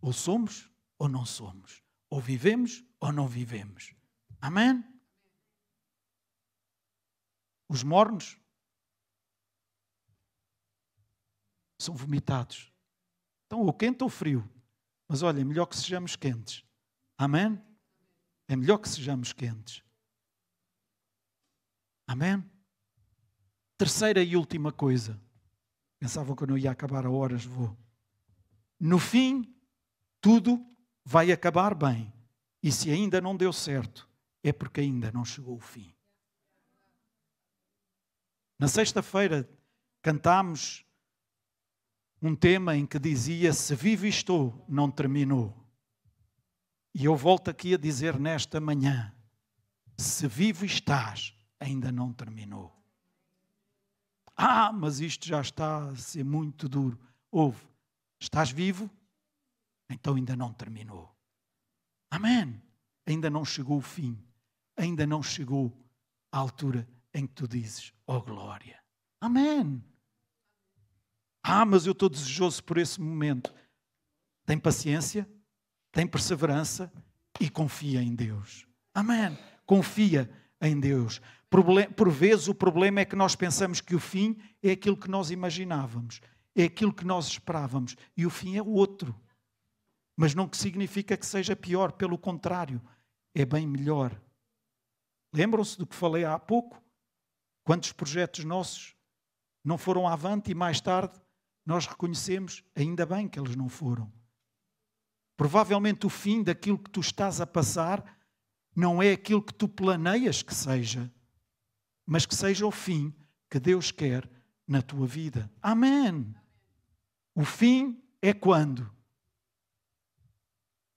A: ou somos ou não somos. Ou vivemos ou não vivemos. Amém? Os mornos são vomitados. Então, ou quente ou frio. Mas olha, é melhor que sejamos quentes. Amém? É melhor que sejamos quentes. Amém? Terceira e última coisa. Pensavam que eu não ia acabar a horas, vou. No fim, tudo vai acabar bem. E se ainda não deu certo, é porque ainda não chegou o fim. Na sexta-feira cantámos um tema em que dizia: Se vivo estou, não terminou. E eu volto aqui a dizer nesta manhã: Se vivo estás, ainda não terminou. Ah, mas isto já está a ser muito duro. Ouve, estás vivo? Então ainda não terminou. Amém. Ainda não chegou o fim. Ainda não chegou a altura em que tu dizes: Oh glória. Amém. Ah, mas eu estou desejoso por esse momento. Tem paciência, tem perseverança e confia em Deus. Amém. Confia em Deus. Por vezes o problema é que nós pensamos que o fim é aquilo que nós imaginávamos, é aquilo que nós esperávamos e o fim é o outro. Mas não significa que seja pior, pelo contrário, é bem melhor. Lembram-se do que falei há pouco? Quantos projetos nossos não foram avante e mais tarde nós reconhecemos, ainda bem que eles não foram. Provavelmente o fim daquilo que tu estás a passar não é aquilo que tu planeias que seja, mas que seja o fim que Deus quer na tua vida. Amém. O fim é quando?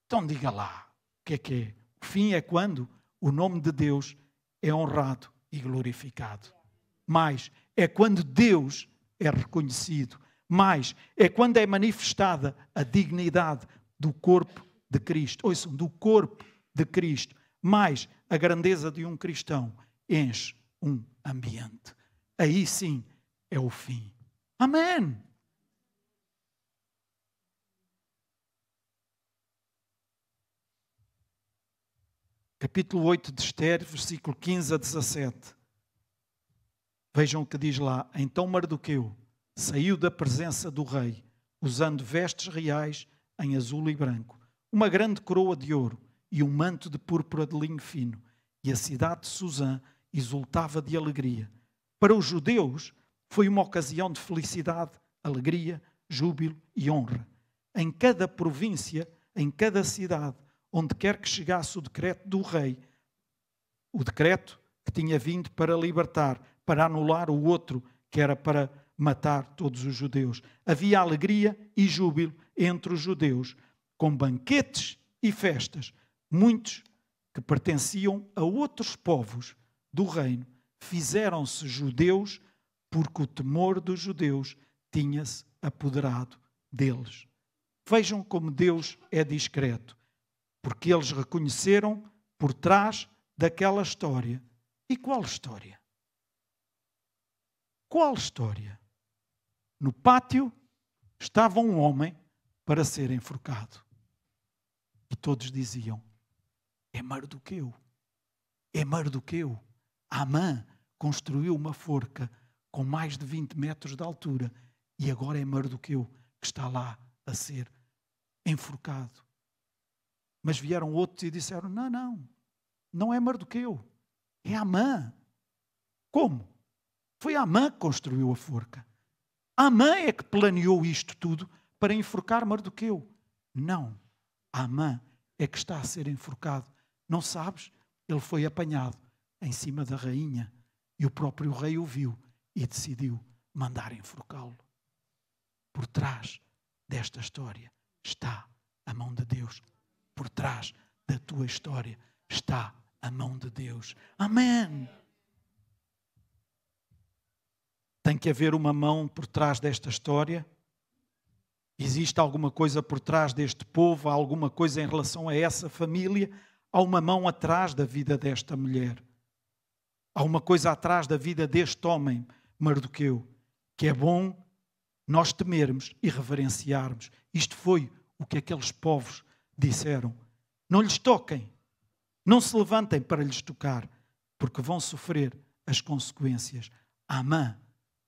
A: Então diga lá, o que é que é? O fim é quando o nome de Deus é honrado e glorificado. Mais, é quando Deus é reconhecido. Mais, é quando é manifestada a dignidade do corpo de Cristo. Ouçam, do corpo de Cristo. Mais, a grandeza de um cristão enche um ambiente. Aí sim é o fim. Amém. Capítulo 8 de Esther, versículo 15 a 17. Vejam o que diz lá. Então Mardoqueu saiu da presença do rei, usando vestes reais em azul e branco, uma grande coroa de ouro e um manto de púrpura de linho fino. E a cidade de Suzã exultava de alegria. Para os judeus foi uma ocasião de felicidade, alegria, júbilo e honra. Em cada província, em cada cidade, onde quer que chegasse o decreto do rei, o decreto que tinha vindo para libertar, para anular o outro, que era para matar todos os judeus. Havia alegria e júbilo entre os judeus, com banquetes e festas. Muitos que pertenciam a outros povos do reino fizeram-se judeus porque o temor dos judeus tinha-se apoderado deles. Vejam como Deus é discreto, porque eles reconheceram por trás daquela história. E qual história? Qual história? No pátio estava um homem para ser enforcado. E todos diziam: É Mardoqueu. É Mardoqueu. Amã construiu uma forca com mais de 20 metros de altura e agora é Mardoqueu que está lá a ser enforcado. Mas vieram outros e disseram: Não, não, não é Mardoqueu, é Amã. Como? Foi Amã que construiu a forca. Amã é que planeou isto tudo para enforcar Mardoqueu. Não. Amã é que está a ser enforcado. Não sabes? Ele foi apanhado em cima da rainha e o próprio rei o viu e decidiu mandar enforcá-lo. Por trás desta história está a mão de Deus. Por trás da tua história está a mão de Deus. Amém. Tem que haver uma mão por trás desta história? Existe alguma coisa por trás deste povo? Há alguma coisa em relação a essa família? Há uma mão atrás da vida desta mulher. Há uma coisa atrás da vida deste homem, Mardoqueu, que é bom nós temermos e reverenciarmos. Isto foi o que aqueles povos disseram. Não lhes toquem, não se levantem para lhes tocar, porque vão sofrer as consequências. Amã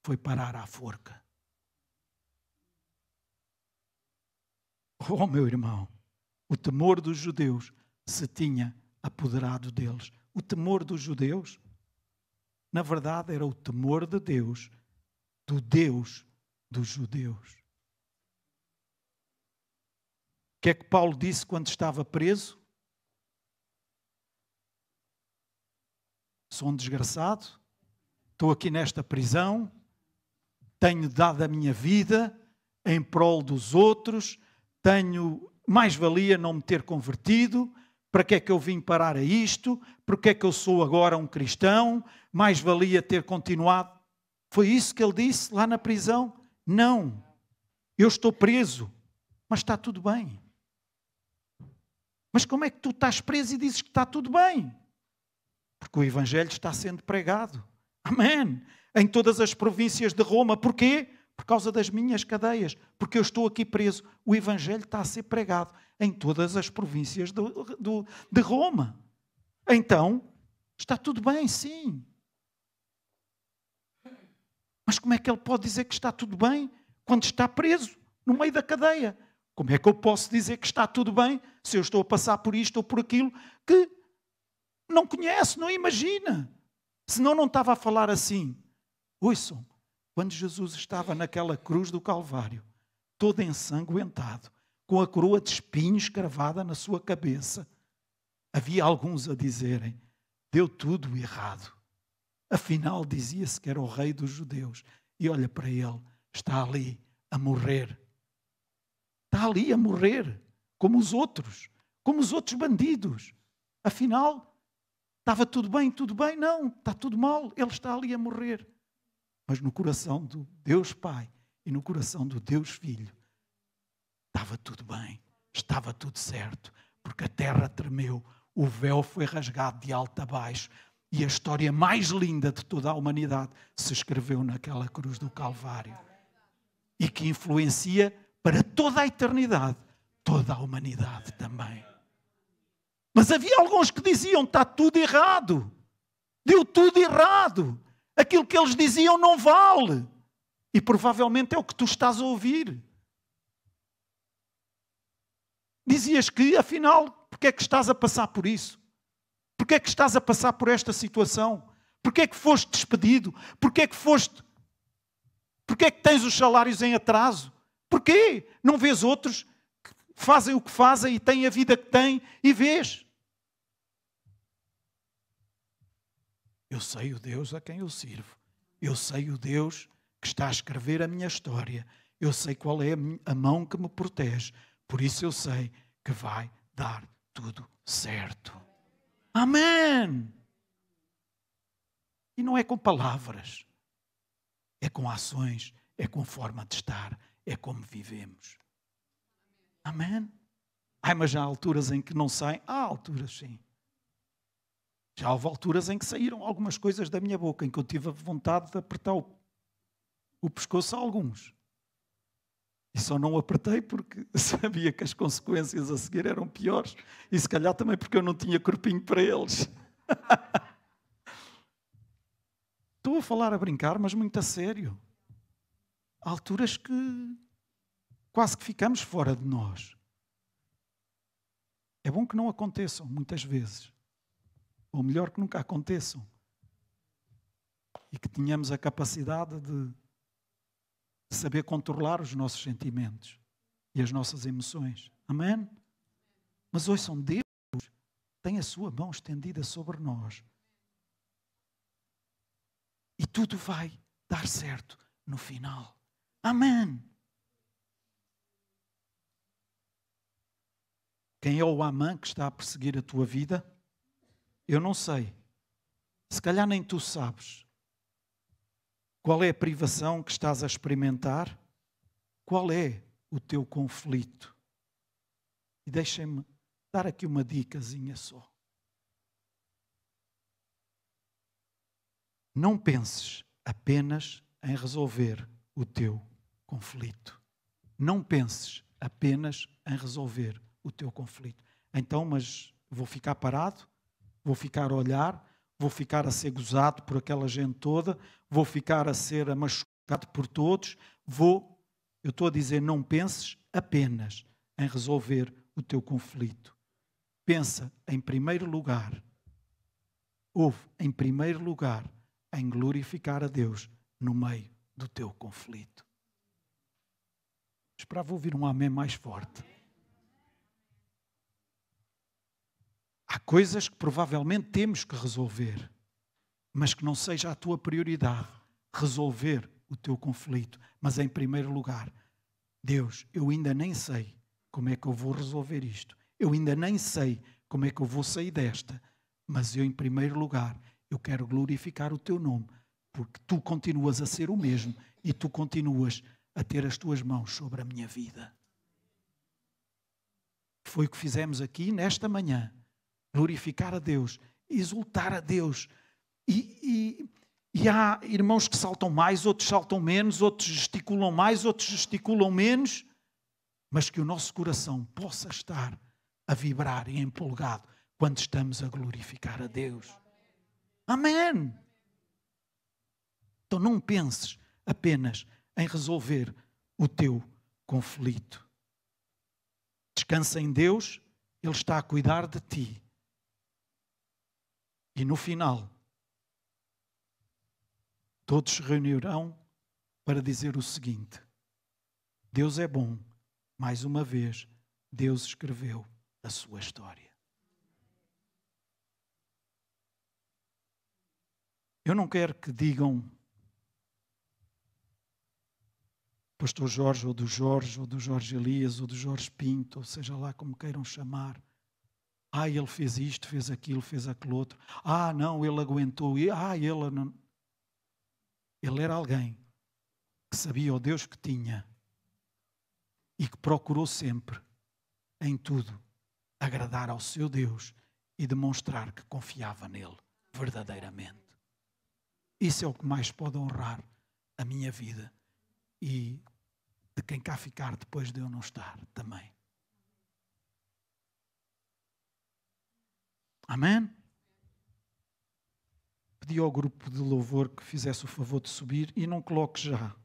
A: foi parar à forca. Oh, meu irmão, o temor dos judeus se tinha apoderado deles. O temor dos judeus, na verdade, era o temor de Deus, do Deus dos judeus. O que é que Paulo disse quando estava preso? Sou um desgraçado, estou aqui nesta prisão, tenho dado a minha vida em prol dos outros, tenho mais valia não me ter convertido, para que é que eu vim parar a isto? Porque é que eu sou agora um cristão? Mais valia ter continuado. Foi isso que ele disse lá na prisão? Não. Eu estou preso, mas está tudo bem. Mas como é que tu estás preso e dizes que está tudo bem? Porque o Evangelho está sendo pregado. Amém em todas as províncias de Roma. Porquê? por causa das minhas cadeias, porque eu estou aqui preso. O Evangelho está a ser pregado em todas as províncias do, do, de Roma. Então, está tudo bem, sim. Mas como é que ele pode dizer que está tudo bem quando está preso no meio da cadeia? Como é que eu posso dizer que está tudo bem se eu estou a passar por isto ou por aquilo que não conhece, não imagina? Senão não estava a falar assim. Ouçam, quando Jesus estava naquela cruz do Calvário, todo ensanguentado, com a coroa de espinhos cravada na sua cabeça, havia alguns a dizerem: deu tudo errado. Afinal, dizia-se que era o rei dos judeus. E olha para ele, está ali a morrer. Está ali a morrer, como os outros, como os outros bandidos. Afinal, estava tudo bem, tudo bem? Não, está tudo mal. Ele está ali a morrer. Mas no coração do Deus Pai e no coração do Deus Filho, estava tudo bem, estava tudo certo, porque a terra tremeu, o véu foi rasgado de alto a baixo e a história mais linda de toda a humanidade se escreveu naquela cruz do Calvário. E que influencia para toda a eternidade toda a humanidade também. Mas havia alguns que diziam: está tudo errado, deu tudo errado, aquilo que eles diziam não vale. E provavelmente é o que tu estás a ouvir. Dizias que, afinal, porque é que estás a passar por isso? Porque é que estás a passar por esta situação? Porque é que foste despedido? Porque é que foste. Porque é que tens os salários em atraso? Porquê? Não vês outros que fazem o que fazem e têm a vida que têm e vês? Eu sei o Deus a quem eu sirvo. Eu sei o Deus que está a escrever a minha história. Eu sei qual é a mão que me protege. Por isso eu sei que vai dar tudo certo. Amém. E não é com palavras, é com ações, é com forma de estar, é como vivemos. Amém. Ai, mas há alturas em que não saem? Há alturas, sim. Já houve alturas em que saíram algumas coisas da minha boca, em que eu tive a vontade de apertar o, o pescoço a alguns. E só não apertei porque sabia que as consequências a seguir eram piores. E se calhar também porque eu não tinha corpinho para eles. Estou a falar a brincar, mas muito a sério. Há alturas que quase que ficamos fora de nós. É bom que não aconteçam muitas vezes. Ou melhor, que nunca aconteçam. E que tenhamos a capacidade de saber controlar os nossos sentimentos e as nossas emoções. Amém? Mas ouçam, Deus tem a sua mão estendida sobre nós. E tudo vai dar certo no final. Amém. Quem é o Amã que está a perseguir a tua vida? Eu não sei. Se calhar nem tu sabes. Qual é a privação que estás a experimentar? Qual é o teu conflito? E deixem-me dar aqui uma dicasinha só. Não penses apenas em resolver o teu conflito. Não penses apenas em resolver o teu conflito. Então, mas vou ficar parado, vou ficar a olhar, vou ficar a ser gozado por aquela gente toda, vou ficar a ser machucado por todos, vou. Eu estou a dizer, não penses apenas em resolver o teu conflito. Pensa, em primeiro lugar, ouve, em primeiro lugar, em glorificar a Deus no meio do teu conflito. Esperava ouvir um amém mais forte. Há coisas que provavelmente temos que resolver, mas que não seja a tua prioridade resolver o teu conflito. Mas em primeiro lugar, Deus, eu ainda nem sei como é que eu vou resolver isto. Eu ainda nem sei como é que eu vou sair desta. Mas eu, em primeiro lugar, eu quero glorificar o teu nome, porque tu continuas a ser o mesmo e tu continuas a ter as tuas mãos sobre a minha vida. Foi o que fizemos aqui nesta manhã glorificar a Deus, exultar a Deus. E, e, E há irmãos que saltam mais, outros saltam menos, outros gesticulam mais, outros gesticulam menos, mas que o nosso coração possa estar a vibrar e empolgado quando estamos a glorificar a Deus. Amém. Então não penses apenas em resolver o teu conflito. Descansa em Deus, Ele está a cuidar de ti. E no final, todos se reunirão para dizer o seguinte: Deus é bom, mais uma vez, Deus escreveu a sua história. Eu não quero que digam Pastor Jorge, ou do Jorge, ou do Jorge Elias, ou do Jorge Pinto, ou seja lá como queiram chamar. Ah, ele fez isto, fez aquilo, fez aquilo outro. Ah, não, ele aguentou. Ah, ele não. Ele era alguém que sabia o Deus que tinha e que procurou sempre, em tudo, agradar ao seu Deus e demonstrar que confiava nele verdadeiramente. Isso é o que mais pode honrar a minha vida e de quem cá ficar depois de eu não estar também. Amém? Pedi ao grupo de louvor que fizesse o favor de subir e não coloque já.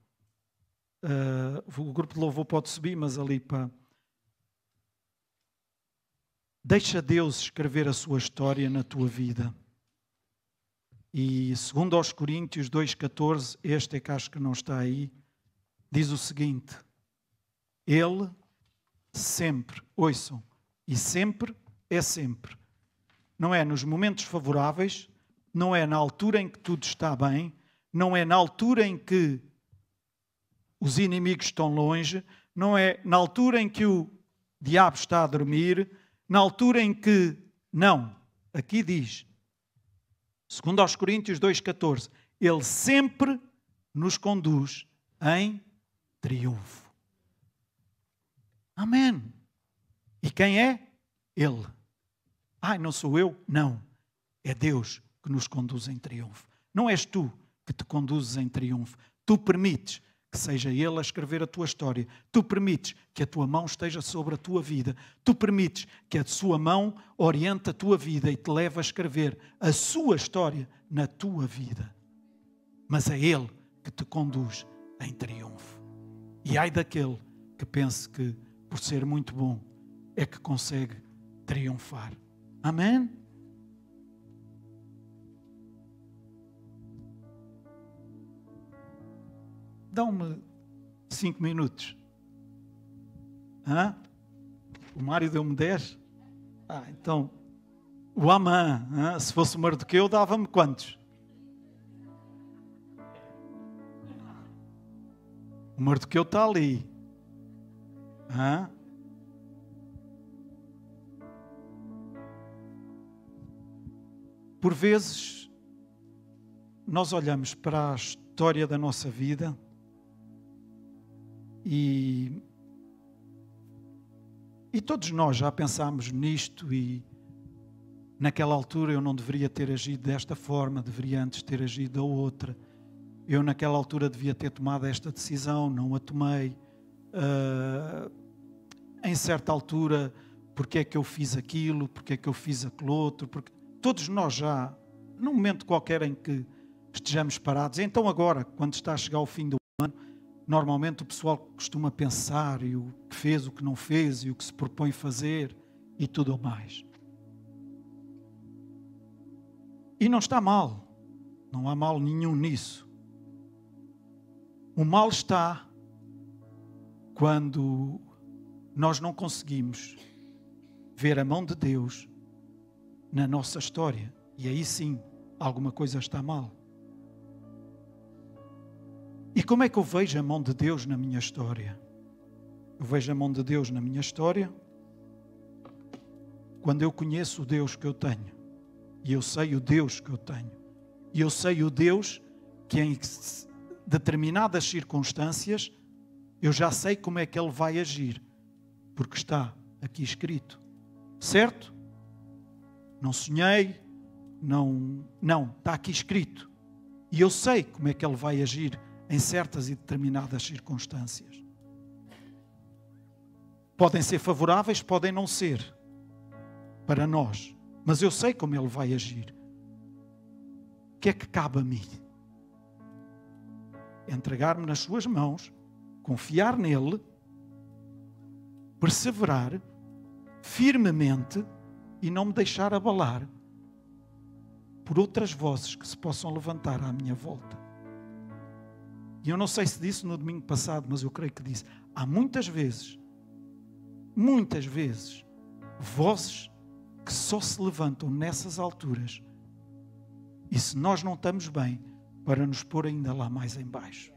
A: Uh, o grupo de louvor pode subir, mas ali para. Deixa Deus escrever a sua história na tua vida. E segundo aos Coríntios 2,14, este é que acho que não está aí, diz o seguinte: Ele sempre, ouçam, e sempre é sempre. Não é nos momentos favoráveis, não é na altura em que tudo está bem, não é na altura em que os inimigos estão longe, não é na altura em que o diabo está a dormir, na altura em que. Não. Aqui diz, segundo aos Coríntios 2,14, Ele sempre nos conduz em triunfo. Amém. E quem é? Ele. Ai, não sou eu? Não. É Deus que nos conduz em triunfo. Não és tu que te conduzes em triunfo. Tu permites que seja Ele a escrever a tua história. Tu permites que a tua mão esteja sobre a tua vida. Tu permites que a sua mão oriente a tua vida e te leve a escrever a sua história na tua vida. Mas é Ele que te conduz em triunfo. E ai daquele que pense que, por ser muito bom, é que consegue triunfar. Amém? Dão-me cinco minutos. Hã? O Mário deu-me dez? Ah, então, o Amã, se fosse o Mardoqueu, dava-me quantos? O Mardoqueu está ali. Hã? Por vezes, nós olhamos para a história da nossa vida e, e todos nós já pensámos nisto e naquela altura eu não deveria ter agido desta forma, deveria antes ter agido da outra. Eu naquela altura devia ter tomado esta decisão, não a tomei. Uh, em certa altura, porque é que eu fiz aquilo, porque é que eu fiz aquilo outro, porque todos nós já, num momento qualquer em que estejamos parados, então agora, quando está a chegar o fim do ano, normalmente o pessoal costuma pensar e o que fez, o que não fez e o que se propõe fazer e tudo mais. E não está mal, não há mal nenhum nisso. O mal está quando nós não conseguimos ver a mão de Deus na nossa história. E aí sim, alguma coisa está mal. E como é que eu vejo a mão de Deus na minha história? Eu vejo a mão de Deus na minha história quando eu conheço o Deus que eu tenho. E eu sei o Deus que eu tenho. E eu sei o Deus que em determinadas circunstâncias eu já sei como é que ele vai agir, porque está aqui escrito. Certo? Não sonhei, não, não, está aqui escrito. E eu sei como é que ele vai agir em certas e determinadas circunstâncias. Podem ser favoráveis, podem não ser para nós, mas eu sei como ele vai agir. O que é que cabe a mim? Entregar-me nas suas mãos, confiar nele, perseverar firmemente e não me deixar abalar por outras vozes que se possam levantar à minha volta. E eu não sei se disse no domingo passado, mas eu creio que disse. Há muitas vezes, muitas vezes, vozes que só se levantam nessas alturas. E se nós não estamos bem, para nos pôr ainda lá mais embaixo.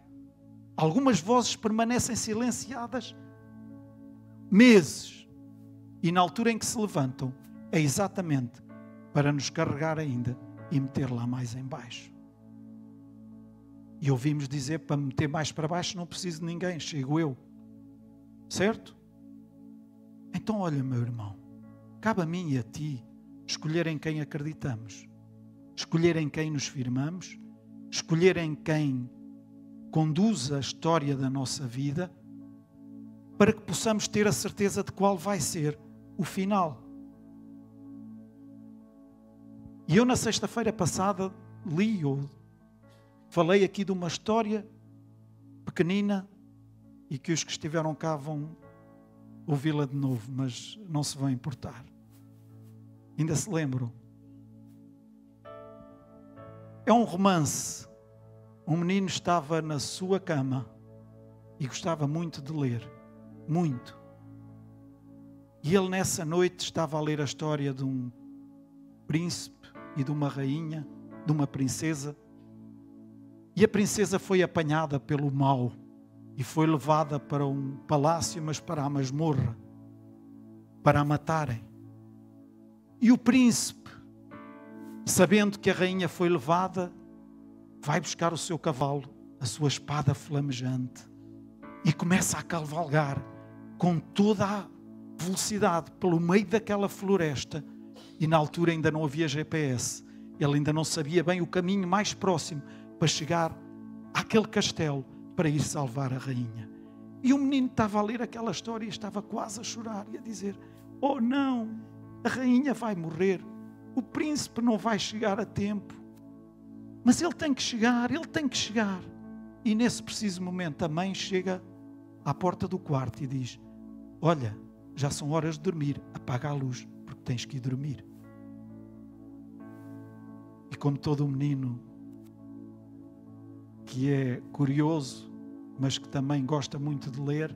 A: Algumas vozes permanecem silenciadas meses. E na altura em que se levantam, é exatamente para nos carregar ainda e meter lá mais em baixo. E ouvimos dizer para meter mais para baixo não preciso de ninguém, chego eu. Certo? Então olha, meu irmão, cabe a mim e a ti escolher em quem acreditamos, escolher em quem nos firmamos, escolher em quem conduz a história da nossa vida, para que possamos ter a certeza de qual vai ser o final. E eu, na sexta-feira passada, li ou falei aqui de uma história pequenina e que os que estiveram cá vão ouvi-la de novo, mas não se vão importar. Ainda se lembram? É um romance. Um menino estava na sua cama e gostava muito de ler. Muito. E ele, nessa noite, estava a ler a história de um príncipe e de uma rainha, de uma princesa. E a princesa foi apanhada pelo mal e foi levada para um palácio, mas para a masmorra, para a matarem. E o príncipe, sabendo que a rainha foi levada, vai buscar o seu cavalo, a sua espada flamejante, e começa a cavalgar com toda a velocidade pelo meio daquela floresta e na altura ainda não havia GPS. Ele ainda não sabia bem o caminho mais próximo para chegar àquele castelo para ir salvar a rainha. E o menino estava a ler aquela história e estava quase a chorar e a dizer: Oh não, a rainha vai morrer, o príncipe não vai chegar a tempo. Mas ele tem que chegar, ele tem que chegar. E nesse preciso momento a mãe chega à porta do quarto e diz: Olha, já são horas de dormir, apaga a luz, porque tens que ir dormir. Como todo menino que é curioso, mas que também gosta muito de ler,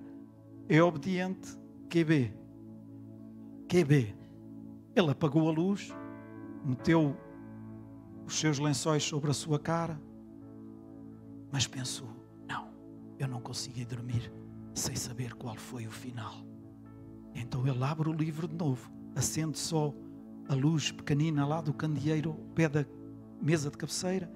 A: é obediente, QB. QB. Ele apagou a luz, meteu os seus lençóis sobre a sua cara, mas pensou: não, eu não consegui dormir sem saber qual foi o final. Então ele abre o livro de novo, acende só a luz pequenina lá do candeeiro, pé da mesa de cabeceira,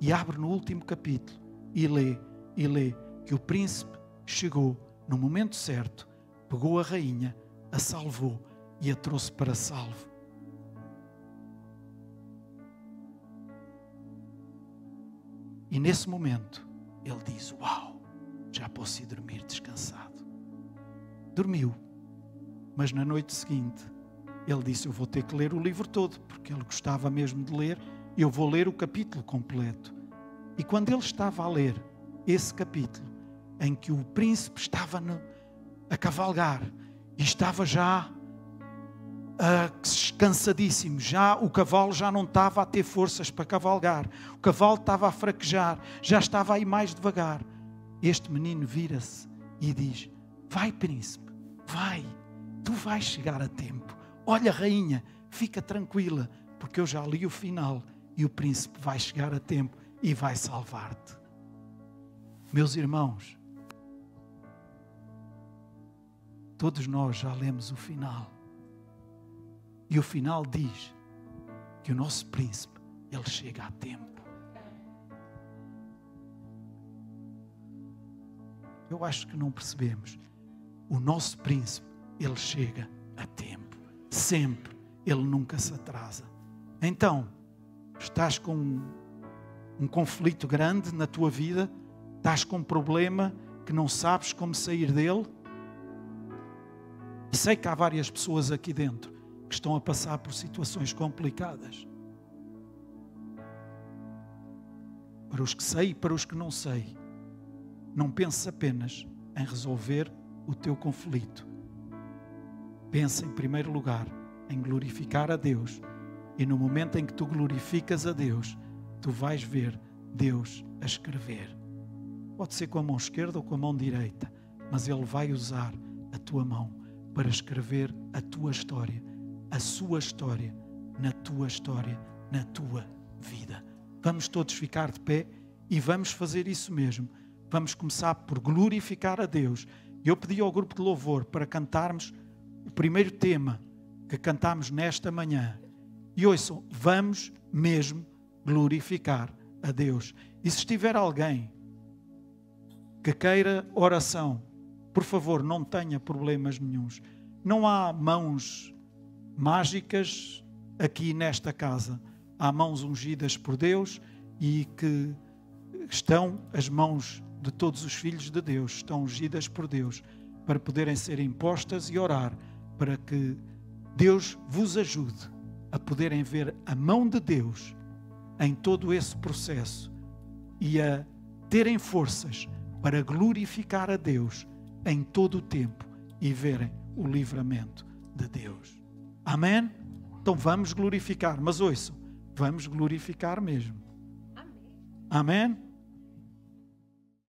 A: e abre no último capítulo e lê, e lê que o príncipe chegou no momento certo, pegou a rainha, a salvou e a trouxe para salvo. E nesse momento ele diz: Uau, já posso ir dormir descansado. Dormiu, mas na noite seguinte ele disse: Eu vou ter que ler o livro todo, porque ele gostava mesmo de ler eu vou ler o capítulo completo. E quando ele estava a ler esse capítulo, em que o príncipe estava no, a cavalgar e estava já uh, cansadíssimo, já o cavalo já não estava a ter forças para cavalgar, o cavalo estava a fraquejar, já estava aí mais devagar. Este menino vira-se e diz: Vai, príncipe, vai, tu vais chegar a tempo. Olha, rainha, fica tranquila, porque eu já li o final e o príncipe vai chegar a tempo e vai salvar-te. Meus irmãos, todos nós já lemos o final. E o final diz que o nosso príncipe, ele chega a tempo. Eu acho que não percebemos. O nosso príncipe, ele chega a tempo. Sempre. Ele nunca se atrasa. Então, estás com um conflito grande na tua vida, estás com um problema que não sabes como sair dele. Sei que há várias pessoas aqui dentro que estão a passar por situações complicadas. Para os que sei e para os que não sei, não penses apenas em resolver o teu conflito. Pensa em primeiro lugar em glorificar a Deus. E no momento em que tu glorificas a Deus, tu vais ver Deus a escrever. Pode ser com a mão esquerda ou com a mão direita, mas Ele vai usar a tua mão para escrever a tua história, a sua história, na tua história, na tua vida. Vamos todos ficar de pé e vamos fazer isso mesmo. Vamos começar por glorificar a Deus. Eu pedi ao grupo de louvor para cantarmos o primeiro tema que cantamos nesta manhã. E ouçam, vamos mesmo glorificar a Deus. E se estiver alguém que queira oração, por favor, não tenha problemas nenhums. Não há mãos mágicas aqui nesta casa. Há mãos ungidas por Deus e que estão as mãos de todos os filhos de Deus, estão ungidas por Deus para poderem ser impostas e orar para que Deus vos ajude a poderem ver a mão de Deus em todo esse processo e a terem forças para glorificar a Deus em todo o tempo e verem o livramento de Deus. Amém? Então vamos glorificar, mas ouçam, vamos glorificar mesmo. Amém? Amém?